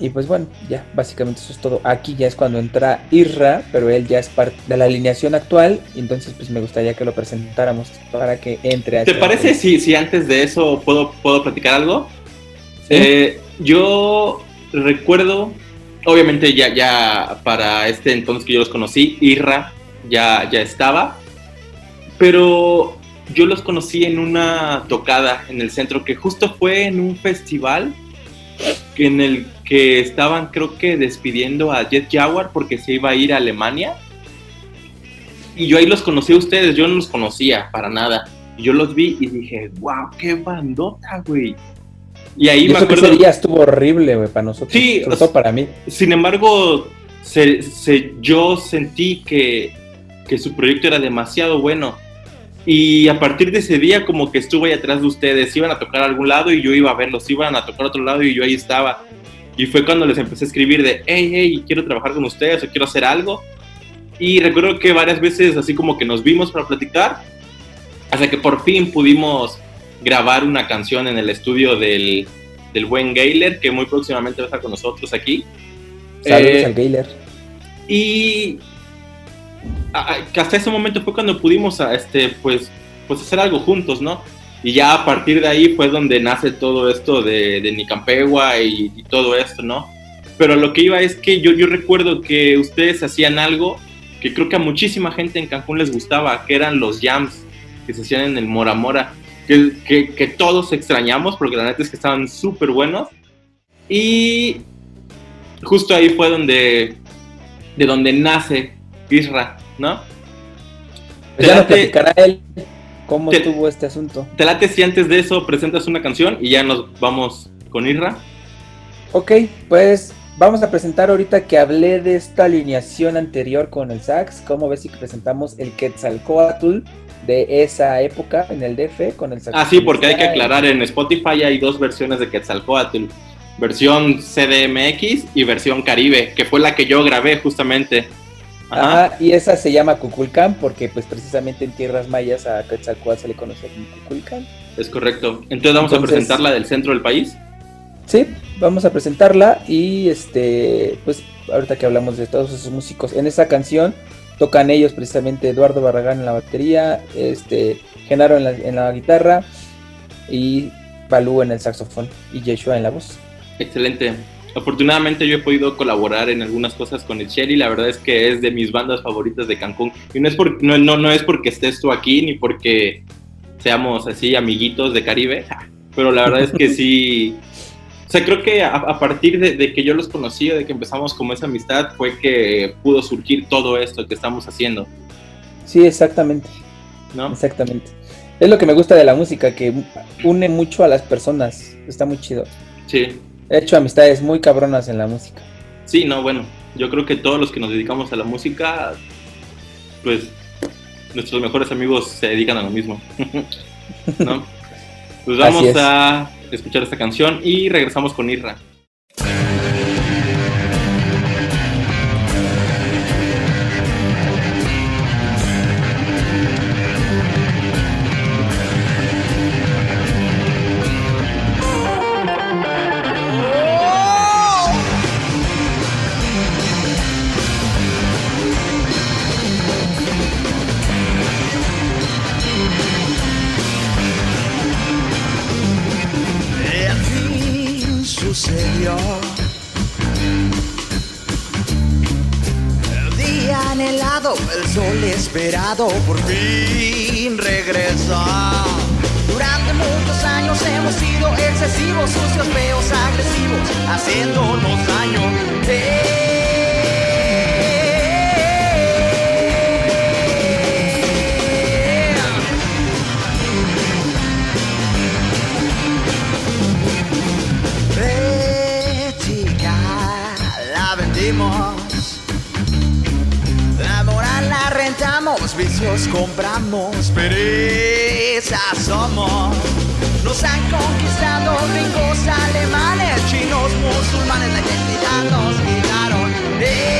Y pues bueno, ya, básicamente eso es todo. Aquí ya es cuando entra Irra, pero él ya es parte de la alineación actual. y Entonces, pues me gustaría que lo presentáramos para que entre a ¿Te este- parece si, si antes de eso puedo, puedo platicar algo? Sí. Eh, yo recuerdo, obviamente ya, ya para este entonces que yo los conocí, Irra ya, ya estaba, pero yo los conocí en una tocada en el centro que justo fue en un festival que en el que estaban creo que despidiendo a Jet Jaguar porque se iba a ir a Alemania. Y yo ahí los conocí a ustedes, yo no los conocía para nada. Y yo los vi y dije, wow, qué bandota, güey. Y ahí Y me acuerdo... ese día estuvo horrible, güey, para nosotros. Sí, sobre todo para mí. Sin embargo, se- se- yo sentí que, que su proyecto era demasiado bueno. Y a partir de ese día, como que estuve ahí atrás de ustedes. Iban a tocar a algún lado y yo iba a verlos. Iban a tocar a otro lado y yo ahí estaba. Y fue cuando les empecé a escribir de, hey, hey, quiero trabajar con ustedes o quiero hacer algo. Y recuerdo que varias veces así como que nos vimos para platicar. Hasta que por fin pudimos grabar una canción en el estudio del, del buen Gayler, que muy próximamente va a estar con nosotros aquí. Saludos Eh, al Gayler. y hasta ese momento fue cuando pudimos este, pues, pues hacer algo juntos, ¿no? Y ya a partir de ahí fue donde nace todo esto de, de Nicampegua y, y todo esto, ¿no? Pero lo que iba es que yo, yo recuerdo que ustedes hacían algo que creo que a muchísima gente en Cancún les gustaba, que eran los jams que se hacían en el Mora Mora, que, que, que todos extrañamos porque la neta es que estaban súper buenos. Y justo ahí fue donde, de donde nace Isra, ¿no? Pues ya late- platicará él cómo te- estuvo este asunto. ¿Te late si antes de eso presentas una canción y ya nos vamos con Isra? Ok, pues vamos a presentar ahorita que hablé de esta alineación anterior con el sax. ¿Cómo ves si presentamos el Quetzalcoatl de esa época en el DF con el sax? Ah, sí, porque hay que aclarar, en Spotify hay dos versiones de Quetzalcoatl. Versión CDMX y versión Caribe, que fue la que yo grabé justamente. Ajá. Ajá, y esa se llama Cuculcán porque pues precisamente en tierras mayas a Quetzalcoatl se le conoce como Cuculcán. Es correcto. Entonces vamos a Entonces- presentarla del centro del país. Sí, vamos a presentarla y este, pues ahorita que hablamos de todos esos músicos, en esa canción tocan ellos precisamente Eduardo Barragán en la batería, este, Genaro en la, en la guitarra y Balú en el saxofón y Yeshua en la voz. Excelente. Afortunadamente yo he podido colaborar en algunas cosas con el Shelly, la verdad es que es de mis bandas favoritas de Cancún. Y no es, por, no, no, no es porque estés tú aquí ni porque seamos así amiguitos de Caribe, <laughs> pero la verdad es que sí, o sea, creo que a, a partir de, de que yo los conocí, de que empezamos como esa amistad, fue que pudo surgir todo esto que estamos haciendo, Sí, exactamente, ¿no? exactamente. Es lo que me gusta de la música, que une mucho a las personas, está muy chido. Sí, He hecho amistades muy cabronas en la música. sí, no, bueno, yo creo que todos los que nos dedicamos a la música, pues nuestros mejores amigos se dedican a lo mismo, <laughs> ¿no? Pues vamos es. a escuchar esta canción y regresamos con Irra. Esperado por fin regresa. Durante muchos años hemos sido excesivos, sucios, feos, agresivos, haciéndonos daño. Eh. Rentamos, vicios compramos, perezas somos. Nos han conquistado gringos, alemanes, chinos, musulmanes, la identidad nos quitaron. Eh.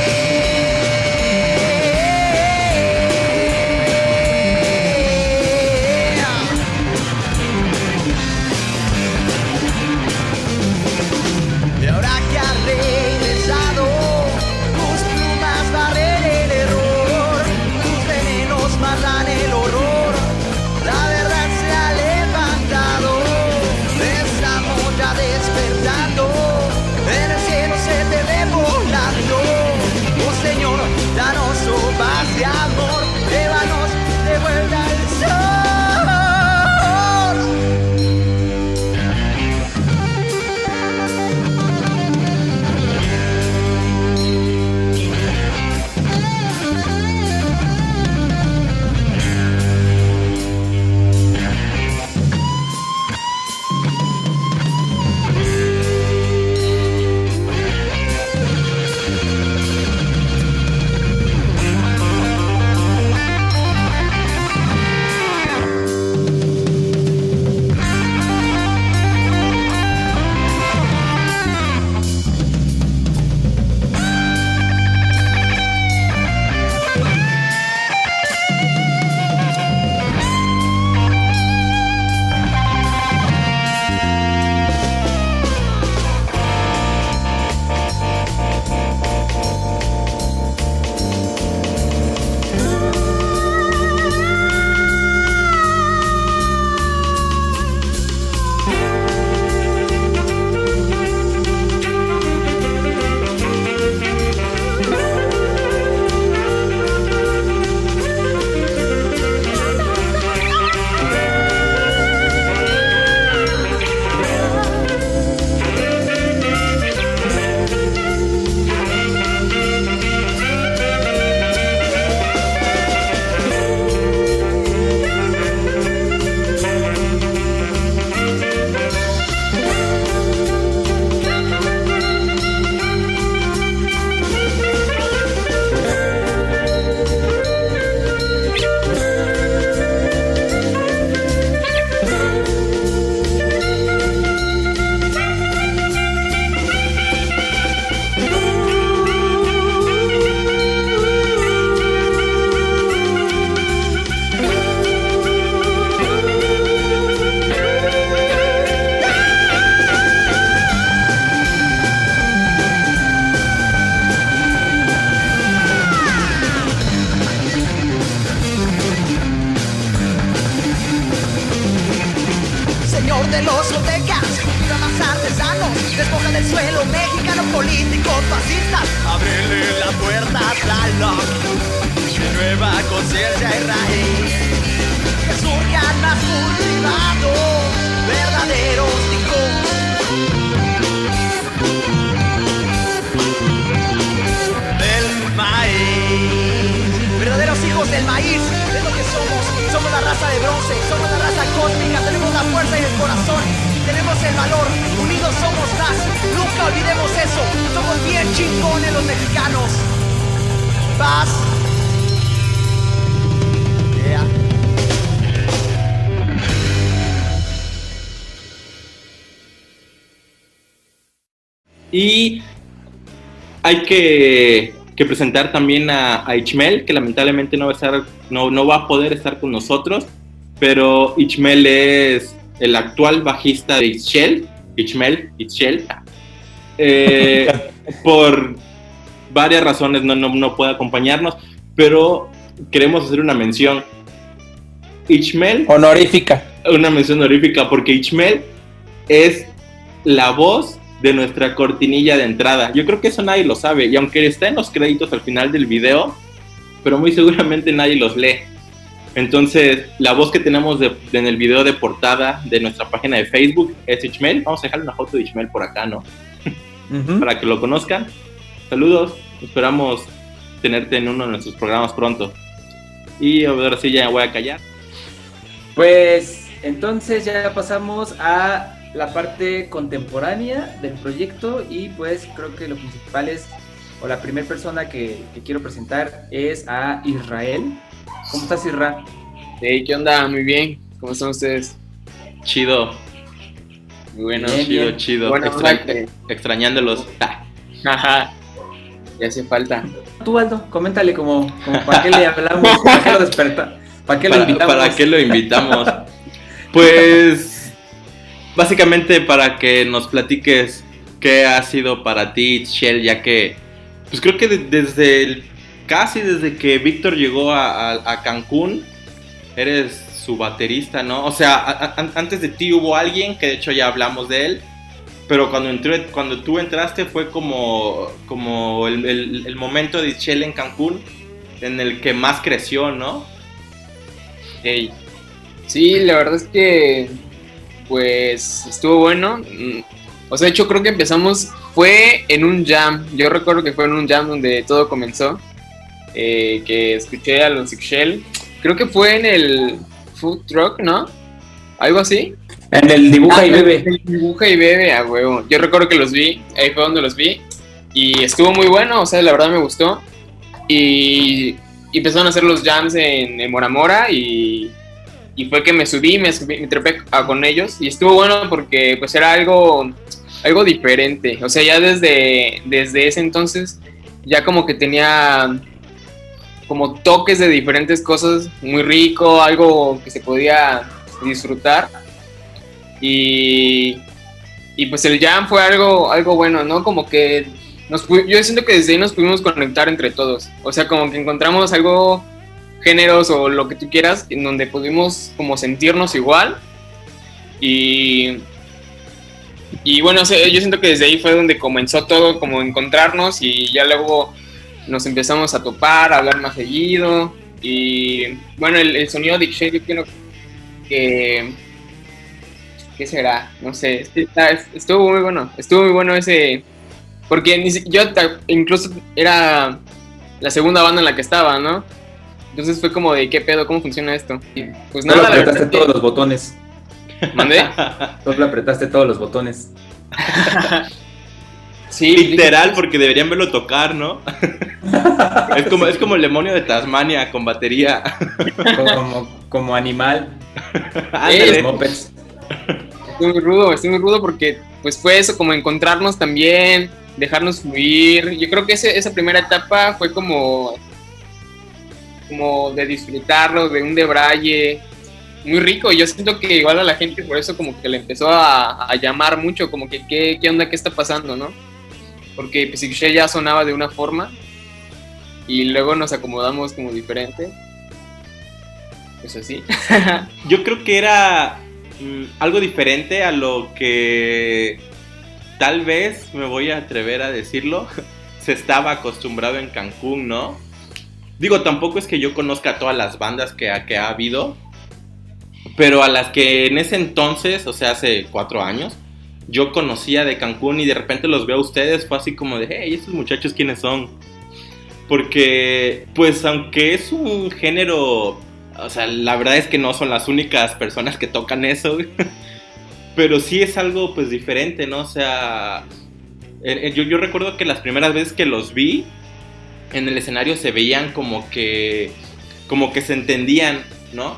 Que, que presentar también a, a Ichmel, que lamentablemente no va, a estar, no, no va a poder estar con nosotros, pero Ichmel es el actual bajista de Ichel, Ichmel, Ichel, eh, <laughs> por varias razones no, no, no puede acompañarnos, pero queremos hacer una mención. Ichmel Honorífica. una mención honorífica porque Ichmel es la voz de nuestra cortinilla de entrada. Yo creo que eso nadie lo sabe y aunque está en los créditos al final del video, pero muy seguramente nadie los lee. Entonces, la voz que tenemos de- de- en el video de portada de nuestra página de Facebook es Ishmael. Vamos a dejarle una foto de Ishmael por acá, ¿no? Para que lo conozcan. Saludos. Esperamos tenerte en uno de nuestros programas pronto. Y ahora sí ya me voy a callar. Pues entonces ya pasamos a la parte contemporánea del proyecto y pues creo que lo principal es, o la primera persona que, que quiero presentar es a Israel. ¿Cómo estás, Isra? Hey, ¿qué onda? Muy bien. ¿Cómo están ustedes? Chido, Muy bueno. Bien, chido, bien. chido. Bueno, Extra- que- extrañándolos. <laughs> Ajá. Ya hace falta. Tú, Aldo, coméntale como, como para qué le hablamos, para qué lo desperta, para qué lo ¿Para, invitamos. ¿Para qué lo invitamos? Pues básicamente para que nos platiques qué ha sido para ti, Shell, ya que pues creo que de- desde el, casi desde que Víctor llegó a, a- Cancún, eres su baterista, ¿no? O sea, a- antes de ti hubo alguien, que de hecho ya hablamos de él, pero cuando, entré, cuando tú entraste fue como, como el, el- el momento de Shell en Cancún en el que más creció, ¿no? Hey. Sí, la verdad es que pues estuvo bueno. Mm, O sea, de hecho creo que empezamos, fue en un jam. Yo recuerdo que fue en un jam donde todo comenzó. eh, que escuché a los Shell. Creo que fue en el Food Truck, ¿no? Algo así. En el dibuja y Ah, bebe. el Dibuja y bebe, a huevo. Yo recuerdo que los vi, ahí fue donde los vi. Y estuvo muy bueno, o sea, la verdad me gustó. Y, y empezaron a hacer los jams en, en Mora Mora y, y fue que me subí, me, trepé con ellos. Y estuvo bueno porque pues era algo, algo diferente. O sea, ya desde, desde ese entonces ya como que tenía como toques de diferentes cosas, muy rico, algo que se podía disfrutar. Y, y pues el jam fue algo, algo bueno, ¿no? Como que nos, yo siento que desde ahí nos pudimos conectar entre todos. O sea, como que encontramos algo, géneros o lo que tú quieras, en donde pudimos como sentirnos igual. Y, y bueno, yo siento que desde ahí fue donde comenzó todo, como encontrarnos y ya luego nos empezamos a topar, a hablar más seguido. Y bueno, el, sonido de Shade yo creo que ¿qué será? No sé, es que está- estuvo muy bueno, estuvo muy bueno ese, porque yo incluso era la segunda banda en la que estaba, ¿no? Entonces fue como de, ¿qué pedo? ¿Cómo funciona esto? Y pues Solo nada, la apretaste verdad todos los botones. ¿Mandé? <laughs> Solo apretaste todos los botones. <laughs> Sí, Literal, porque deberían verlo tocar, ¿no? <laughs> es, como, es como el demonio de Tasmania con batería. Como, como animal. Ándale. Estuvo muy rudo, estuvo muy rudo porque pues fue eso, como encontrarnos también, dejarnos fluir. Yo creo que ese- esa primera etapa fue como, como de disfrutarlo, de un debraye muy rico. Yo siento que igual a la gente por eso como que le empezó a, llamar mucho, como que ¿qué, qué onda, qué está pasando, ¿no? Porque pues, Psyche ya sonaba de una forma y luego nos acomodamos como diferente. Pues así. <laughs> Yo creo que era mm, algo diferente a lo que tal vez, me voy a atrever a decirlo, <laughs> se estaba acostumbrado en Cancún, ¿no? Digo, tampoco es que yo conozca a todas las bandas que que ha habido, pero a las que en ese entonces, o sea, hace cuatro años, yo conocía de Cancún y de repente los veo a ustedes, fue así como de, hey, estos muchachos quiénes son. Porque, pues, aunque es un género, o sea, la verdad es que no son las únicas personas que tocan eso, <laughs> pero sí es algo, pues, diferente, ¿no? O sea, yo, yo recuerdo que las primeras veces que los vi en el escenario se veían como que, como que se entendían, ¿no?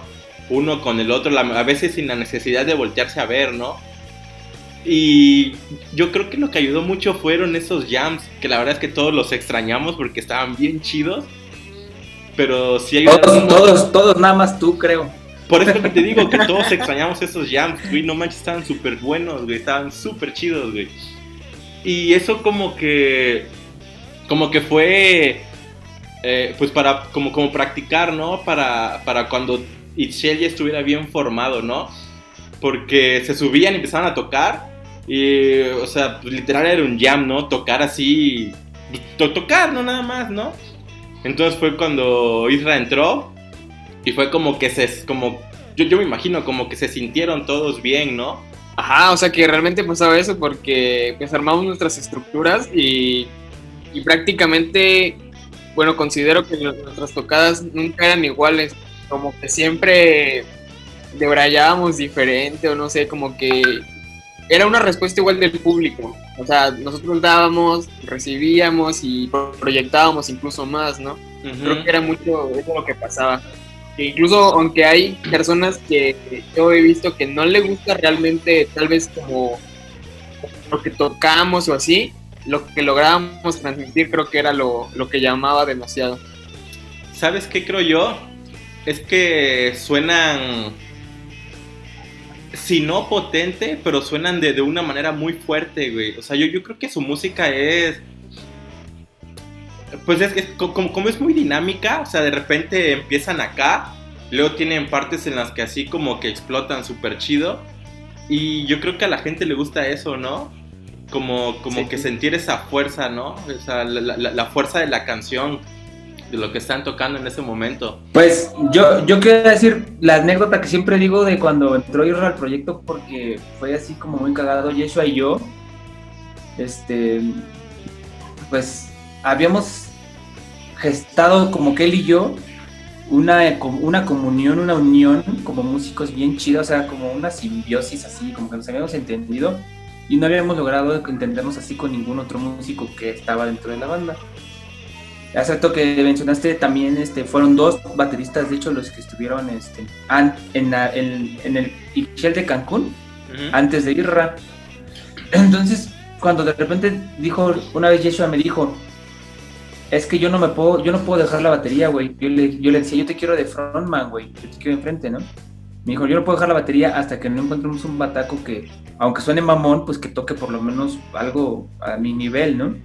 Uno con el otro, a veces sin la necesidad de voltearse a ver, ¿no? Y yo creo que lo que ayudó mucho fueron esos jams, que la verdad es que todos los extrañamos porque estaban bien chidos. Pero sí ayudaron Todos, todos, todos, nada más tú, creo. por eso que te digo, que todos extrañamos esos jams, güey. No manches, estaban súper buenos, güey. Estaban súper chidos, güey. Y eso como que... Como que fue... eh, pues para... Como, como practicar, ¿no? Para, para cuando Itchel ya estuviera bien formado, ¿no? Porque se subían y empezaban a tocar. Y, o sea, literal era un jam, ¿no? Tocar así... to- tocar, no nada más, ¿no? Entonces fue cuando Isra entró y fue como que se, como, yo, yo me imagino como que se sintieron todos bien, ¿no? Ajá, o sea que realmente pasaba eso porque pues armamos nuestras estructuras y, y prácticamente, bueno, considero que nuestras tocadas nunca eran iguales, como que siempre debrayábamos diferente o no sé, como que era una respuesta igual del público. O sea, nosotros dábamos, recibíamos y proyectábamos incluso más, ¿no? Creo que era mucho eso lo que pasaba. Que incluso aunque hay personas que yo he visto que no le gusta realmente tal vez como lo que tocamos o así, lo que lográbamos transmitir creo que era lo, lo que llamaba demasiado. ¿Sabes qué creo yo? Es que suenan si no potente, pero suenan de, de, una manera muy fuerte, güey. O sea, yo, yo creo que su música es. Pues es, es como, como, es muy dinámica, o sea, de repente empiezan acá, luego tienen partes en las que así como que explotan súper chido. Y yo creo que a la gente le gusta eso, ¿no? Como, como sí, que sentir esa fuerza, ¿no? O sea, la, la, la fuerza de la canción de lo que están tocando en ese momento. Pues yo, yo quiero decir la anécdota que siempre digo de cuando entró Irra al proyecto porque fue así como muy cagado Yeshua y yo. Este, pues habíamos gestado como que él y yo una, una comunión, una unión como músicos bien chida, o sea, como una simbiosis así, como que nos habíamos entendido y no habíamos logrado entendernos así con ningún otro músico que estaba dentro de la banda. Exacto que mencionaste también este fueron dos bateristas de hecho los que estuvieron este en, la, en, en el Ixchel de Cancún uh -huh. antes de Irra entonces cuando de repente dijo una vez Yeshua me dijo es que yo no me puedo yo no puedo dejar la batería güey yo le, yo le decía yo te quiero de frontman güey yo te quiero enfrente no me dijo yo no puedo dejar la batería hasta que no encontremos un bataco que aunque suene mamón pues que toque por lo menos algo a mi nivel no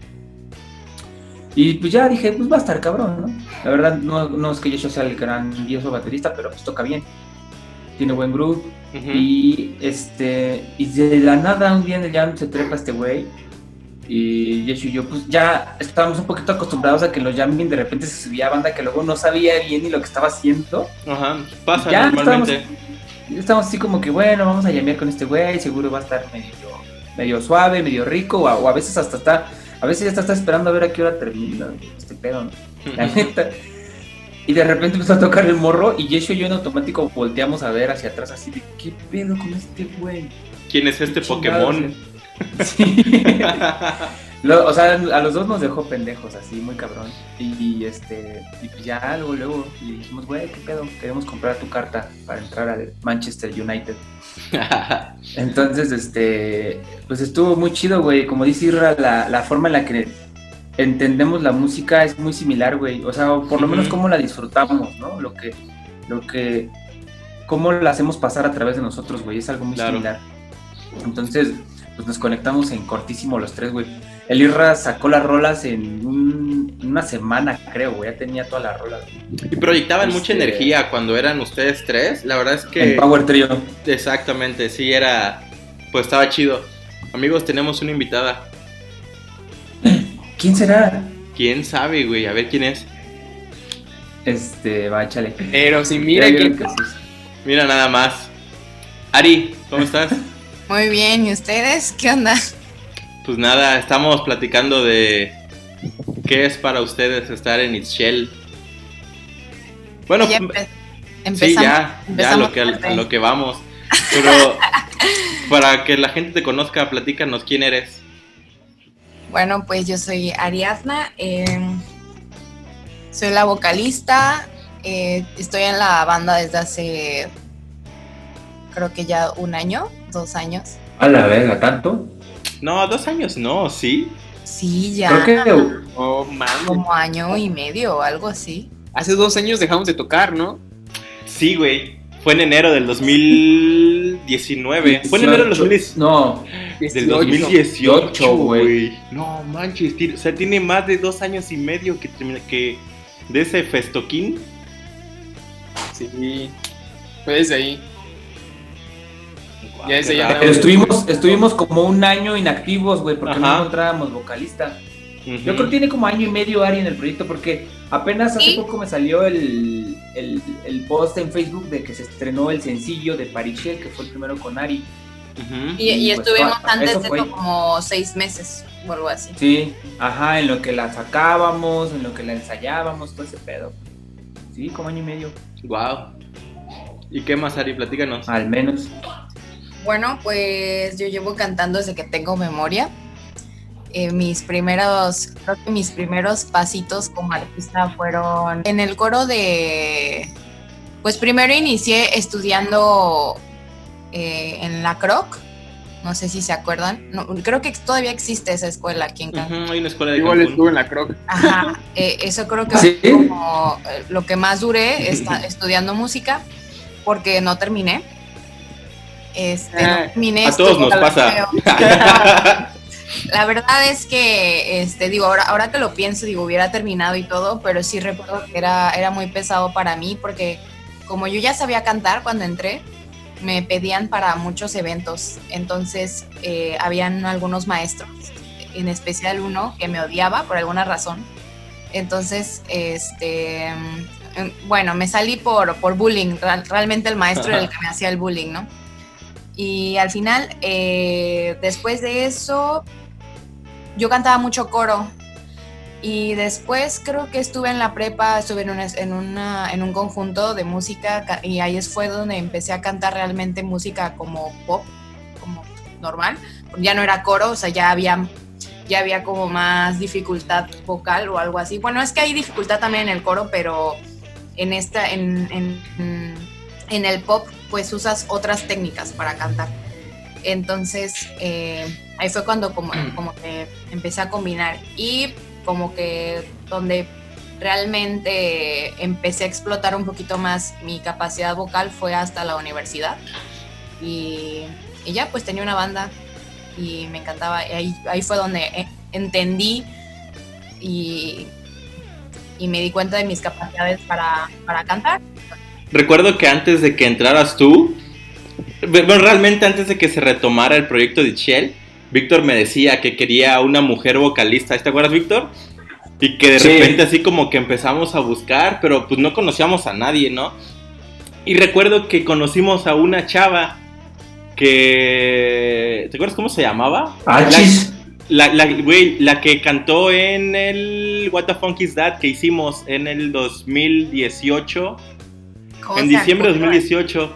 y pues ya dije, pues va a estar cabrón, ¿no? La verdad, no, no es que yo sea el grandioso baterista, pero pues toca bien. Tiene buen groove. Uh -huh. Y este. Y de la nada, un día en el jam se trepa este güey. Y Yeshu y yo, pues ya estábamos un poquito acostumbrados a que en los jamming de repente se subía banda que luego no sabía bien ni lo que estaba haciendo. Ajá, pasa ya normalmente. Estábamos, estábamos así como que, bueno, vamos a llamear con este güey, seguro va a estar medio, medio suave, medio rico, o a, o a veces hasta está a veces ya está, esperando a ver a qué hora termina este pedo, ¿no? La neta. Y de repente empezó a tocar el morro y Yesho y yo en automático volteamos a ver hacia atrás así de ¿qué pedo con este güey? ¿Quién es este Pokémon? Sí. <laughs> Lo, o sea, a los dos nos dejó pendejos así, muy cabrón. Y, y este, y pues ya luego, luego, y dijimos, güey, ¿qué pedo? Queremos comprar tu carta para entrar al Manchester United. <laughs> Entonces, este, pues estuvo muy chido, güey. Como dice Irra, la, la forma en la que entendemos la música es muy similar, güey. O sea, por lo menos uh -huh. cómo la disfrutamos, ¿no? Lo que, lo que, cómo la hacemos pasar a través de nosotros, güey. Es algo muy claro. similar. Entonces, pues nos conectamos en cortísimo los tres, güey. El Irra sacó las rolas en, un, una semana, creo, güey. Ya tenía todas las rolas. Y proyectaban este... mucha energía cuando eran ustedes tres. La verdad es que. El Power Trio. Exactamente, sí, era. Pues estaba chido. Amigos, tenemos una invitada. ¿Quién será? ¿Quién sabe, güey? A ver quién es. Este, va, échale. Pero si mira. Que... Mira nada más. Ari, ¿cómo estás? <laughs> Muy bien, ¿y ustedes? ¿Qué onda? Pues nada, estamos platicando de qué es para ustedes estar en It's Shell. Bueno, ya empe sí, ya, ya a lo, que, a lo que vamos. Pero <laughs> para que la gente te conozca, platícanos quién eres. Bueno, pues yo soy Ariadna, eh, soy la vocalista, eh, estoy en la banda desde hace creo que ya un año, dos años. A la verga, ¿tanto? No, dos años no, ¿sí? Sí, ya. Creo que... Oh, man. Como año y medio o algo así. Hace dos años dejamos de tocar, ¿no? Sí, güey. Fue en enero del 2019. 18, Fue en enero del 2018. No. Del 2018, güey. No, manches. O sea, tiene más de dos años y medio que, que de ese festoquín. Sí. Fue desde ahí. Ya ese ya estuvimos, estuvimos como un año inactivos, güey, porque Ajá. no encontrábamos vocalista. Yo creo que tiene como año y medio Ari en el proyecto porque apenas hace ¿Sí? poco me salió el, el, el post en Facebook de que se estrenó el sencillo de Parichel, que fue el primero con Ari. Ujú. Y, y Pues, estuvimos antes de fue. como seis meses o algo así. Sí, ajá, en lo que la sacábamos, en lo que la ensayábamos, todo ese pedo. Sí, como año y medio, Wow. ¿Y qué más, Ari? Platícanos. al menos. Bueno, pues yo llevo cantando desde que tengo memoria. Eh, mis primeros, creo que mis primeros pasitos como artista fueron en el coro de, pues primero inicié estudiando eh, en la Croc, no sé si se acuerdan, no, creo que todavía existe esa escuela aquí en Cancún. Hay una escuela de Igual Cancún. estuve en la croc. Ajá, eh, eso creo que ¿Sí? fue como lo que más duré <laughs> estudiando música, porque no terminé. Este, no Ah, terminé. a todos nos pasa. <laughs> La verdad es que, este, digo, ahora, ahora que lo pienso, digo, hubiera terminado y todo, pero sí recuerdo que era, era muy pesado para mí, porque como yo ya sabía cantar cuando entré, me pedían para muchos eventos. Entonces, eh, habían algunos maestros, en especial uno que me odiaba por alguna razón. Entonces, este, mm, bueno, me salí por, por bullying. Real- realmente el maestro era el que me hacía el bullying, ¿no? Y al final, eh, después de eso, yo cantaba mucho coro. Y después creo que estuve en la prepa, estuve en, una- en, una- un conjunto de música ca- y ahí fue donde empecé a cantar realmente música como pop, como normal. Ya no era coro, o sea, ya había, ya había como más dificultad vocal o algo así. Bueno, es que hay dificultad también en el coro, pero en esta, en, en, en el pop, pues usas otras técnicas para cantar. Entonces, eh, ahí fue cuando como, como que empecé a combinar y como que donde realmente empecé a explotar un poquito más mi capacidad vocal fue hasta la universidad. Y, y ya, pues tenía una banda y me encantaba. Y ahí, ahí fue donde eh, entendí y, y me di cuenta de mis capacidades para, para cantar. Recuerdo que antes de que entraras tú, bueno, realmente antes de que se retomara el proyecto de Shell, Víctor me decía que quería una mujer vocalista. ¿Te acuerdas, Víctor? Y que de Sí. repente así como que empezamos a buscar, pero pues no conocíamos a nadie, ¿no? Y recuerdo que conocimos a una chava que... ¿Te acuerdas cómo se llamaba? Achis. La, la, güey, la que cantó en el What the Funk is That que hicimos en el 2018. ¿Cómo En diciembre de acuerdan? 2018.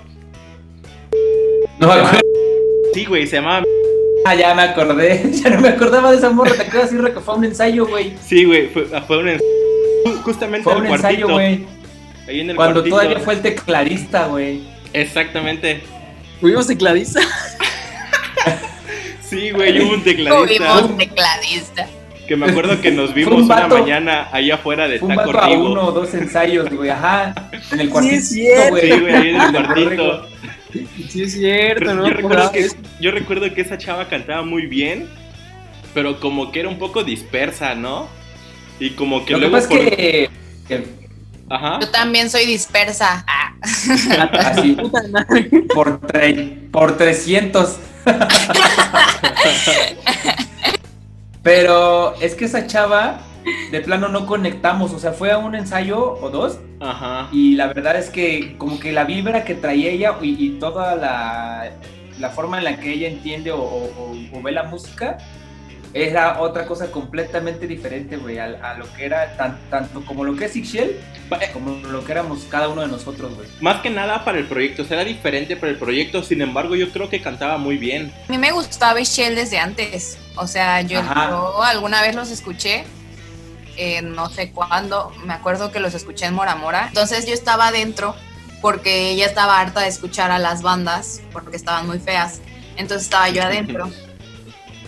No me acuerdo. Sí, güey, se llamaba. Ah, ya me acordé. <laughs> Ya no me acordaba de esa morra. Te acuerdas decir que fue un ensayo, güey. Sí, güey, fue, fue un. Justamente Fue en un el ensayo, güey. Ahí en el Cuando cuartito. todavía fue el tecladista, güey. Exactamente. Fuimos tecladista. <laughs> Sí, güey, hubo un Tuvimos tecladista. un tecladista. Que me acuerdo que nos <laughs> vimos un una mañana ahí afuera de un Taco vato a Rigo. uno o dos ensayos, güey. Ajá. En el cuartito, es cierto. Sí, güey, ahí en el <laughs> cuartito. Sí, es cierto, ¿no? yo, recuerdo que, yo recuerdo que esa chava cantaba muy bien, pero como que era un poco dispersa, ¿no? Y como que Lo que luego pasa por... es que. que- Ajá. Yo también soy dispersa. Ah. Así, <laughs> Puta madre. por, tre- por 300. Pero es que esa chava, de plano no conectamos. O sea, fue a un ensayo o dos. Ajá. Y la verdad es que como que la vibra que traía ella y, y toda la, la forma en la que ella entiende o, o- o- o ve la música era otra cosa completamente diferente, güey, a, a lo que era tan- tanto como lo que es Ixchel, como lo que éramos cada uno de nosotros, güey. Más que nada para el proyecto, será diferente para el proyecto, sin embargo yo creo que cantaba muy bien. A mí me gustaba Shell desde antes. O sea, yo alguna vez los escuché, eh, no sé cuándo, me acuerdo que los escuché en Mora Mora. Entonces yo estaba adentro porque ella estaba harta de escuchar a las bandas porque estaban muy feas. Entonces estaba yo adentro. <laughs>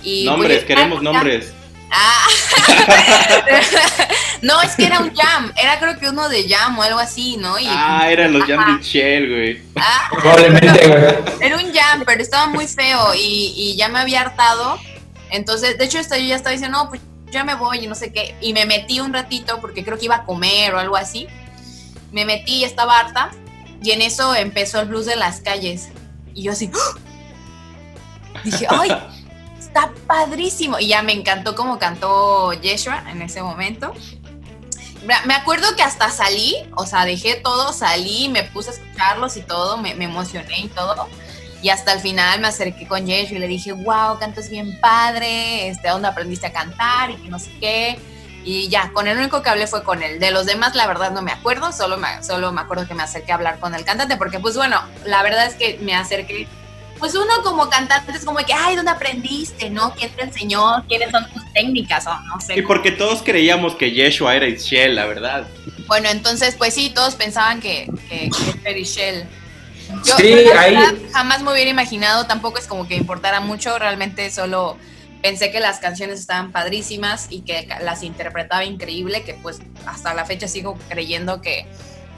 Y nombres, pues, queremos ah, nombres. Ah. <laughs> no, es que era un jam. Era creo que uno de jam o algo así, ¿no? Y, Ah, eran los Ajá. Jam de Shell, güey. Ah, Probablemente, güey. era un jam, pero estaba muy feo y, y ya me había hartado. Entonces, de hecho, hasta yo ya estaba diciendo, no, pues ya me voy y no sé qué. Y me metí un ratito porque creo que iba a comer o algo así. Me metí y estaba harta. Y en eso empezó el blues de las calles. Y yo así, <gasps> dije, ay, está padrísimo. Y ya me encantó como cantó Yeshua en ese momento. Me- acuerdo que hasta salí, o sea, dejé todo, salí, me puse a escucharlos y todo, me, me emocioné y todo. Y hasta el final me acerqué con Yeshua y le dije, wow, cantas bien padre, este, ¿dónde aprendiste a cantar? Y que no sé qué. Y ya, con el único que hablé fue con él. De los demás, la verdad, no me acuerdo. Solo me, solo me acuerdo que me acerqué a hablar con el cantante, porque, pues bueno, la verdad es que me acerqué. Pues uno como cantante es como que, ay, ¿dónde aprendiste? ¿No? ¿Quién te enseñó? ¿Quiénes son tus técnicas? O no sé. Y porque todos creíamos que Yeshua era Ishiel, la verdad. Bueno, entonces, pues sí, todos pensaban que, que, que es Perry Shell. Yo, Sí, la ahí- verdad jamás me hubiera imaginado, tampoco es como que importara mucho, realmente solo pensé que las canciones estaban padrísimas y que las interpretaba increíble, que pues hasta la fecha sigo creyendo que,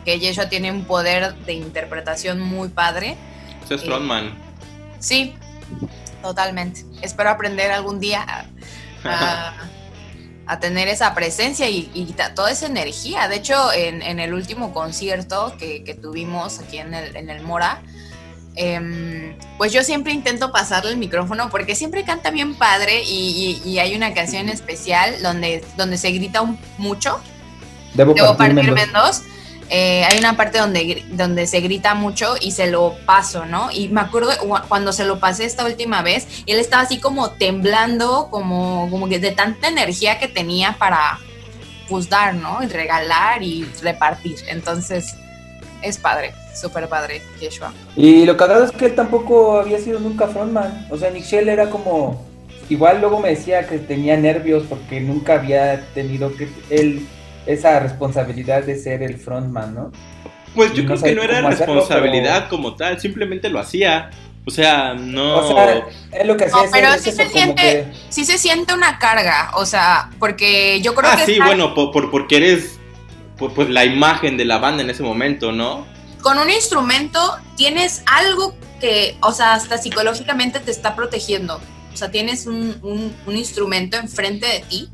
que Yeshua tiene un poder de interpretación muy padre. Es frontman. Sí, totalmente. Espero aprender algún día a, a- <laughs> a tener esa presencia y, toda esa energía. De hecho, en, en el último concierto que, que tuvimos aquí en el, en el Mora, em, pues yo siempre intento pasarle el micrófono porque siempre canta bien padre y, y- y hay una canción especial donde, donde se grita un, mucho Debo, Debo partirme partirme en en dos. Eh, hay una parte donde, donde se grita mucho y se lo paso, ¿no? Y me acuerdo cu- cuando se lo pasé esta última vez, él estaba así como temblando, como, como que de tanta energía que tenía para pues dar, ¿no? Y regalar y repartir. Entonces, es padre, súper padre, Yeshua. Y lo cagado es que él tampoco había sido nunca frontman. O sea, Nick era como. Igual luego me decía que tenía nervios porque nunca había tenido que él esa responsabilidad de ser el frontman, ¿no? Pues yo no creo que no era hacerlo, responsabilidad pero- como tal, simplemente lo hacía. O sea, no. O sea, él lo que hacía No, es- pero es sí eso, se siente- que- Sí se siente una carga, o sea, porque yo creo ah, que sí, estar bueno, por, por- porque eres pues, pues, la imagen de la banda en ese momento, ¿no? con un instrumento tienes algo que, o sea, hasta psicológicamente te está protegiendo. O sea, tienes un, un- un instrumento enfrente de ti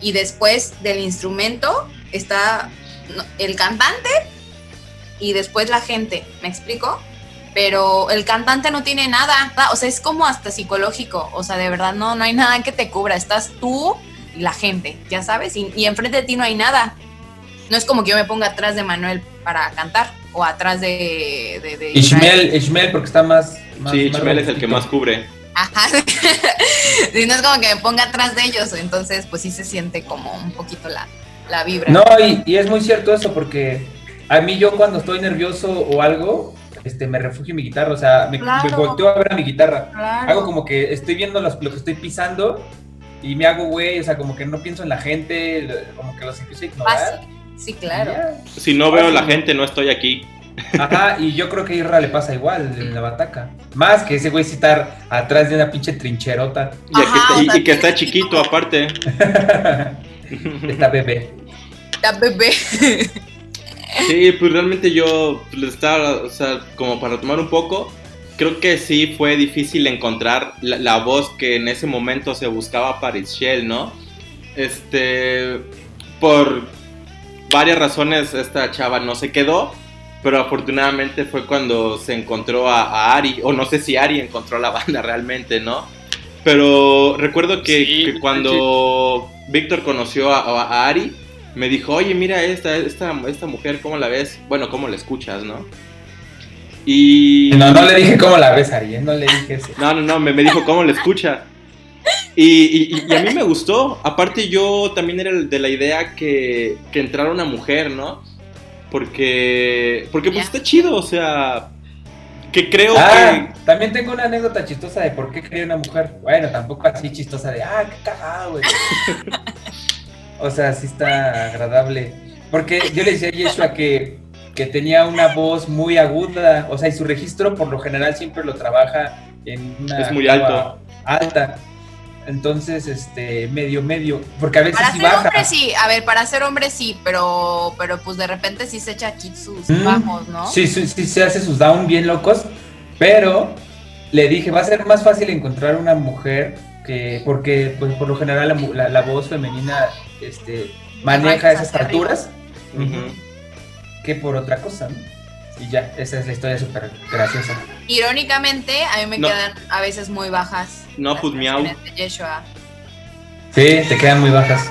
y después del instrumento está el cantante y después la gente, ¿me explico? Pero el cantante no tiene nada, o sea, es como hasta psicológico, o sea, de verdad no, no hay nada que te cubra, estás tú y la gente, ya sabes, y, y enfrente de ti no hay nada. No es como que yo me ponga atrás de Manuel para cantar o atrás de, de, de Ishmael, Ishmael, porque está más. más sí, más Chimel es el que más cubre. Ajá. <laughs> Sí, no es como que me ponga atrás de ellos, entonces pues sí se siente como un poquito la, la vibra. No, y, y es muy cierto eso, porque a mí yo cuando estoy nervioso o algo, este, me refugio en mi guitarra, o sea, me, Claro. me volteo a ver a mi guitarra. Claro. Hago como que estoy viendo los- lo que estoy pisando y me hago güey, o sea, como que no pienso en la gente, como que los empiezo a ignorar. Fácil. Sí, claro. y. Si no veo a la gente, no estoy aquí. Ajá, y yo creo que a Irra le pasa igual en la bataca. Más que ese güey estar atrás de una pinche trincherota. Y, está- que <laughs> está chiquito, aparte. Esta bebé. La bebé. Sí, pues realmente yo pues, estaba, o sea, como para tomar un poco, creo que sí fue difícil encontrar la, la voz que en ese momento se buscaba para Shell, ¿no? Este, por varias razones esta chava no se quedó, pero afortunadamente fue cuando se encontró a, a Ari, o no sé si Ari encontró la <laughs> banda realmente, ¿no? Pero recuerdo que, Sí, que cuando Víctor conoció a, a- a Ari, me dijo, oye, mira esta, esta, esta mujer, ¿cómo la ves? Bueno, ¿cómo la escuchas, no? Y... No, no le dije cómo la ves, Ari, ¿eh? no le dije eso. No, no, no, me, me dijo cómo la escucha. Y, y- y a mí me gustó. Aparte, yo también era de la idea que, que entrara una mujer, ¿no? Porque, porque pues Ya. está chido, o sea, que creo Ah, también tengo una anécdota chistosa de por qué quería una mujer. Bueno, tampoco así chistosa de, ah, qué cagado, güey. <laughs> o sea, sí está agradable. Porque yo le decía a Yeshua que, que tenía una voz muy aguda, o sea, y su registro por lo general siempre lo trabaja en una Es muy octava alta. Entonces, este, medio, medio, porque a veces Para sí ser baja. hombre sí, a ver, para ser hombre sí, pero, pero pues de repente sí se echa aquí sus Mm, bajos, ¿no? Sí, sí, sí, se hace sus down bien locos, pero le dije, va a ser más fácil encontrar una mujer que, porque pues, por lo general la, mu- la- la voz femenina este, maneja esas alturas que... Por otra cosa, ¿no? Y ya, esa es la historia súper graciosa. Irónicamente, a mí me No. quedan a veces muy bajas No, pues miau. Sí, te quedan muy bajas.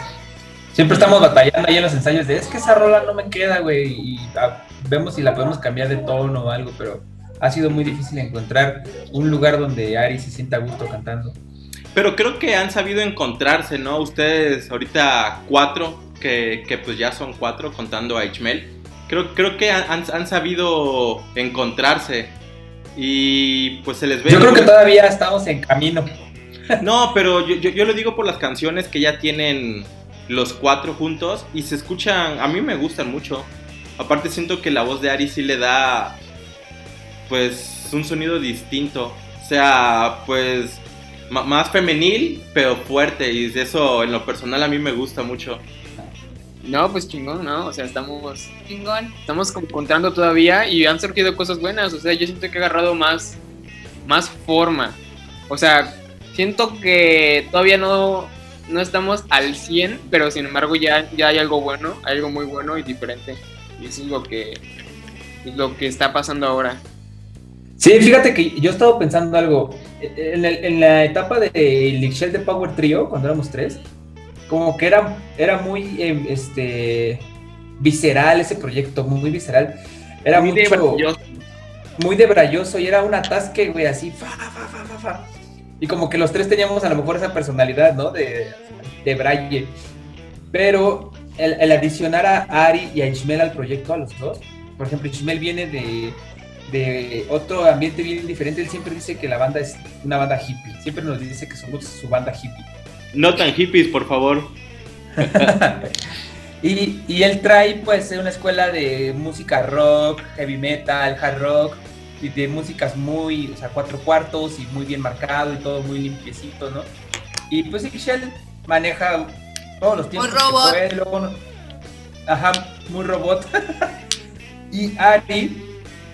Siempre estamos batallando ahí en los ensayos de es que esa rola no me queda, güey. Y ah, vemos si la podemos cambiar de tono o algo, pero ha sido muy difícil encontrar un lugar donde Ari se sienta a gusto cantando. Pero creo que han sabido encontrarse, ¿no? Ustedes ahorita cuatro, que, que pues ya son cuatro contando a Ichmel. Creo, creo que han, han sabido encontrarse. Y pues se les ve. Yo creo que todavía estamos en camino. <laughs> No, pero yo, yo, yo lo digo por las canciones que ya tienen los cuatro juntos y se escuchan, a mí me gustan mucho. Aparte siento que la voz de Ari sí le da pues un sonido distinto. O sea, pues más femenil, pero fuerte y eso en lo personal a mí me gusta mucho. No, pues chingón, ¿no? O sea, estamos, Chingón. estamos como encontrando todavía y han surgido cosas buenas. O sea, yo siento que he agarrado más, más forma. O sea, siento que todavía no, no estamos al 100, pero sin embargo ya, ya hay algo bueno, hay algo muy bueno y diferente. Y eso es lo que, es lo que está pasando ahora. Sí, fíjate que yo he estado pensando algo. En, el- en la etapa de Elixir de Power Trio, cuando éramos tres, como que era, era muy eh, este, visceral ese proyecto, muy visceral. Era Muy de mucho, brilloso. muy debrayoso y era un atasque, güey, así, fa, fa, fa, fa, fa. Y como que los tres teníamos a lo mejor esa personalidad, ¿no? De, de braille. Pero el, el adicionar a Ari y a Ishmael al proyecto, a los dos, por ejemplo, Ishmael viene de, de otro ambiente bien diferente. Él siempre dice que la banda es una banda hippie. Siempre nos dice que somos su banda hippie. No tan hippies, por favor. <laughs> Y, y él trae pues una escuela de música rock, heavy metal, hard rock, y de músicas muy, o sea, cuatro cuartos y muy bien marcado y todo muy limpiecito, ¿no? Y pues Michelle maneja todos los tiempos. Muy robot. que puede, luego no- ajá, muy robot. <laughs> y Ari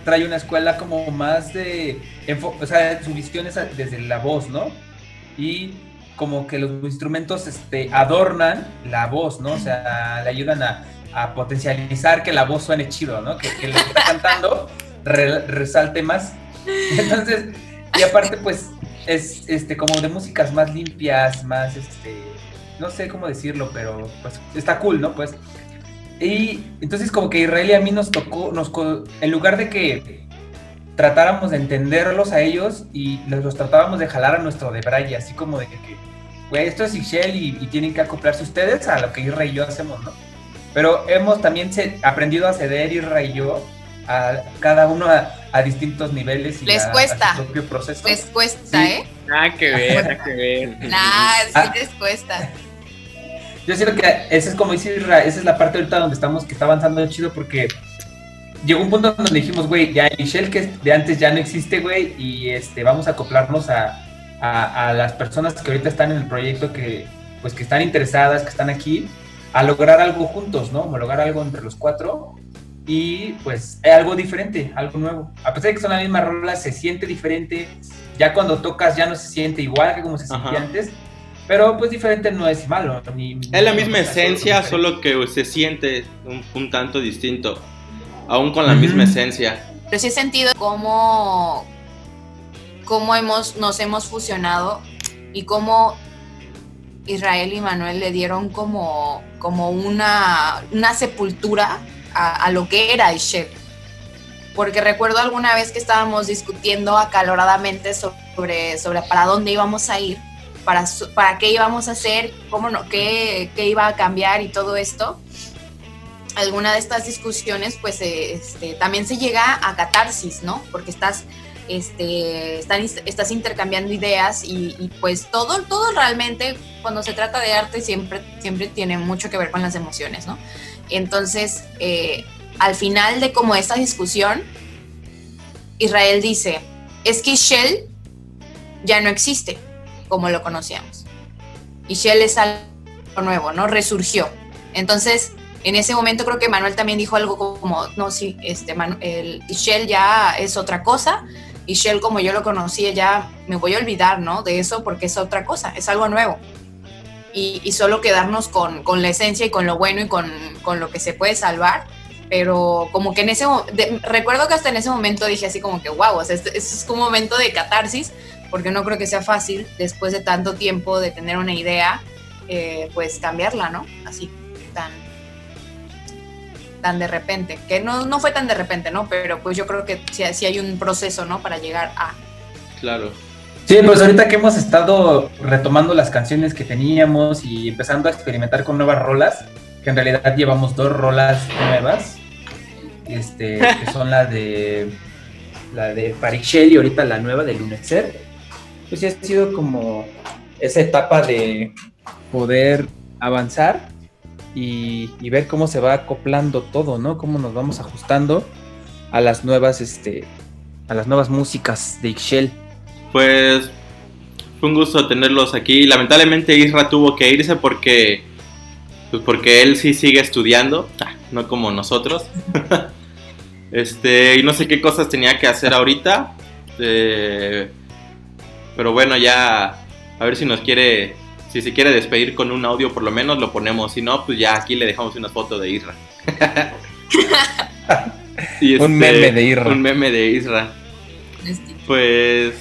trae una escuela como más de, o sea, su visión es desde la voz, ¿no? Y como que los instrumentos este, adornan la voz, ¿no? O sea, le ayudan a, potencializar que la voz suene chido, ¿no? Que, que lo que está cantando re- resalte más. <laughs> Entonces, y aparte, pues, es este como de músicas más limpias, más este. No sé cómo decirlo, pero pues está cool, ¿no? Pues. Y entonces como que Israel y a mí nos tocó, nos en lugar de que tratáramos de entenderlos a ellos y los, los tratábamos de jalar a nuestro de Braille, así como de que, güey, esto es Ixchel y, y tienen que acoplarse ustedes a lo que Israel y yo hacemos, ¿no? Pero hemos también aprendido a ceder Israel y yo a cada uno a, a distintos niveles y Les a, a cuesta. su propio proceso. Les cuesta, Sí. ¿eh? Nada que ver, nada que ver. <laughs> Nah, sí Ah. les cuesta. Yo siento que esa es como dice Isra, esa es la parte ahorita donde estamos que está avanzando chido porque llegó un punto donde dijimos, güey, ya el Shell que de antes ya no existe, güey, y este vamos a acoplarnos a, a, a las personas que ahorita están en el proyecto que pues que están interesadas, que están aquí, a lograr algo juntos, ¿no? Homologar algo entre los cuatro y pues algo diferente, algo nuevo. A pesar de que son las mismas rolas, se siente diferente. Ya cuando tocas ya no se siente igual que como se sentía Ajá. antes. Pero pues diferente no es malo. Ni, Es la misma ni- esencia, solo que se siente un, un tanto distinto. Aún con la Ujú. misma esencia. Pero sí he sentido cómo, cómo hemos, nos hemos fusionado y cómo Israel y Manuel le dieron como, como una, una sepultura a, lo que era Ishel. Porque recuerdo alguna vez que estábamos discutiendo acaloradamente sobre, sobre para dónde íbamos a ir, para, para qué íbamos a hacer, cómo no, qué, qué iba a cambiar y todo esto alguna de estas discusiones, pues eh, este, también se llega a catarsis, ¿no? Porque estás, este, están- estás intercambiando ideas y, pues todo, todo realmente, cuando se trata de arte, siempre, siempre tiene mucho que ver con las emociones, ¿no? Entonces, eh, al final de como esta discusión, Israel dice, es que Shell ya no existe como lo conocíamos. Y Shell es algo nuevo, ¿no? Resurgió. Entonces, en ese momento creo que Manuel también dijo algo como, no, sí, este, el Shell ya es otra cosa, y Shell como yo lo conocía ya me voy a olvidar, ¿no? De eso porque es otra cosa, es algo nuevo. Y, solo quedarnos con, con la esencia y con lo bueno y con, con lo que se puede salvar. Pero como que en ese de- recuerdo que hasta en ese momento dije así como que wow, o este, este es un momento de catarsis porque no creo que sea fácil después de tanto tiempo de tener una idea, eh, pues cambiarla, ¿no? Así, tan, tan de repente, que no, no fue tan de repente, ¿no? Pero pues yo creo que sí, sí hay un proceso, ¿no? Para llegar a... Claro. Sí, pues ahorita que hemos estado retomando las canciones que teníamos y empezando a experimentar con nuevas rolas, que en realidad llevamos dos rolas nuevas, este, que son la de la de Parichel y ahorita la nueva de Lunecer, pues sí ha sido como esa etapa de poder avanzar y, y ver cómo se va acoplando todo, ¿no? Cómo nos vamos ajustando a las nuevas, este, a las nuevas músicas de Ixchel. Pues fue un gusto tenerlos aquí. Lamentablemente Isra tuvo que irse porque pues porque él sí sigue estudiando, ah, no como nosotros. <laughs> este, y no sé qué cosas tenía que hacer ahorita. Eh, pero bueno, ya a ver si nos quiere si se quiere despedir con un audio por lo menos lo ponemos, si no pues ya aquí le dejamos una foto de Isra. <laughs> Y Un meme de Isra. Un meme de Isra. Este, Pues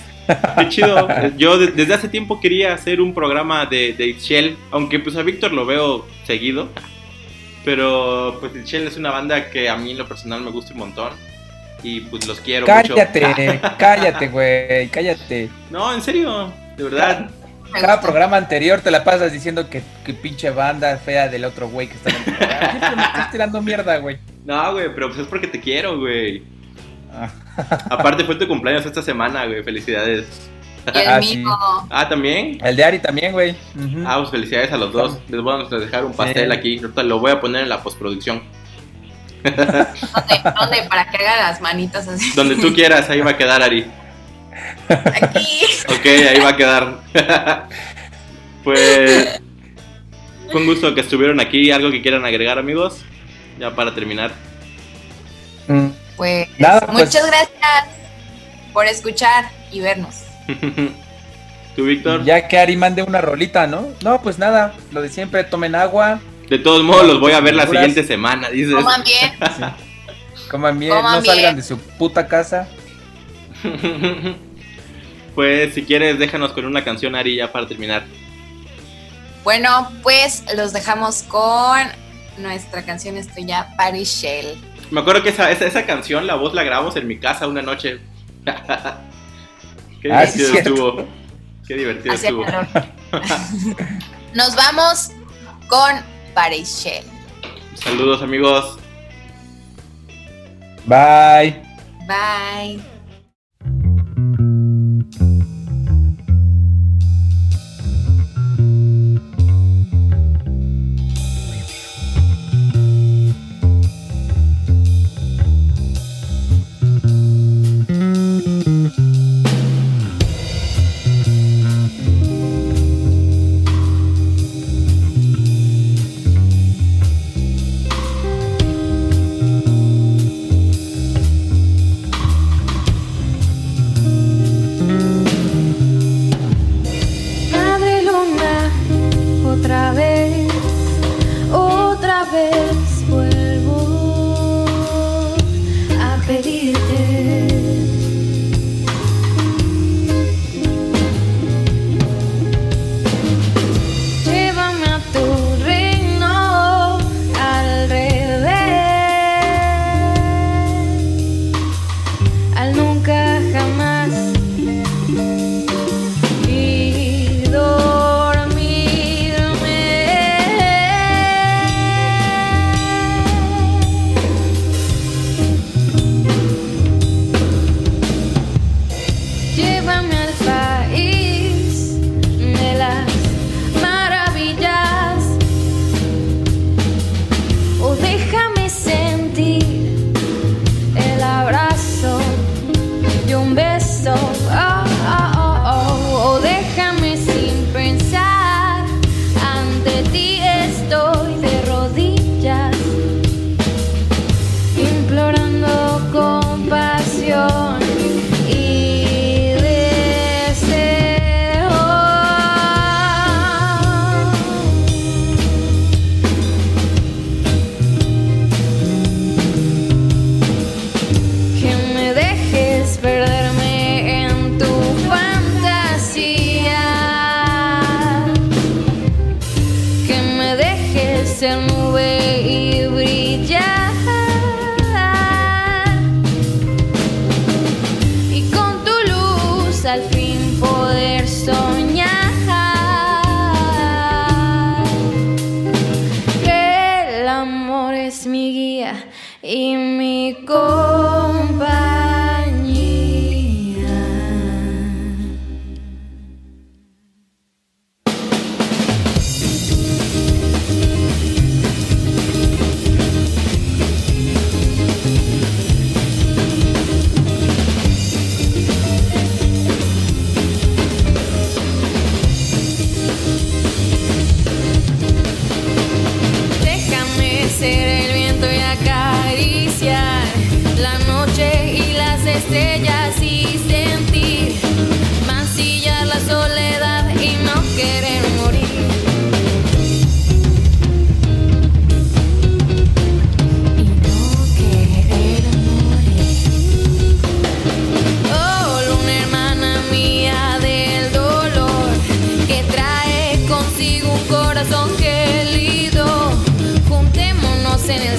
qué chido. <laughs> Yo de- desde hace tiempo quería hacer un programa de, de Ixchel, aunque pues a Víctor lo veo seguido. Pero pues Ixchel es una banda que a mí en lo personal me gusta un montón. Y pues los quiero Cállate, mucho. <laughs> cállate, güey, cállate. No, en serio, de verdad. Cada programa anterior te la pasas diciendo que, que pinche banda fea del otro güey que está en el programa. <laughs> Siempre me estás tirando mierda, güey. No, güey, pero pues es porque te quiero, güey. Ah. Aparte fue tu cumpleaños esta semana, güey. Felicidades. Y <laughs> el Ah, sí. mío. Ah, ¿también? El de Ari también, güey. Ujú. Ah, pues felicidades a los dos. Les vamos a dejar un pastel Sí. aquí. Lo voy a poner en la postproducción. ¿Dónde? <laughs> ¿Dónde? Para que haga las manitas así. Donde tú quieras, ahí va a quedar, Ari. Aquí. Ok, ahí va a quedar. <laughs> pues fue un gusto que estuvieron aquí. ¿Algo que quieran agregar, amigos? Ya para terminar. Mm. Pues Nada, pues. muchas gracias por escuchar y vernos. <laughs> ¿Tú, Víctor? Ya que Ari mande una rolita, ¿no? No, pues nada, lo de siempre, tomen agua, De todos modos, los voy a ver la siguiente semana, dices. Coman bien. coman bien, Coman no bien. salgan de su puta casa. <laughs> pues si quieres, déjanos con una canción, Ari, ya para terminar. Bueno, pues los dejamos con nuestra canción estrella Paris Shell. Me acuerdo que esa, esa, esa canción, la voz la grabamos en mi casa una noche. <laughs> Qué Ah, sí, divertido estuvo. Qué divertido estuvo. <laughs> Nos vamos con Paris Shell. Saludos, amigos. Bye. Bye.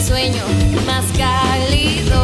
Sueño más cálido.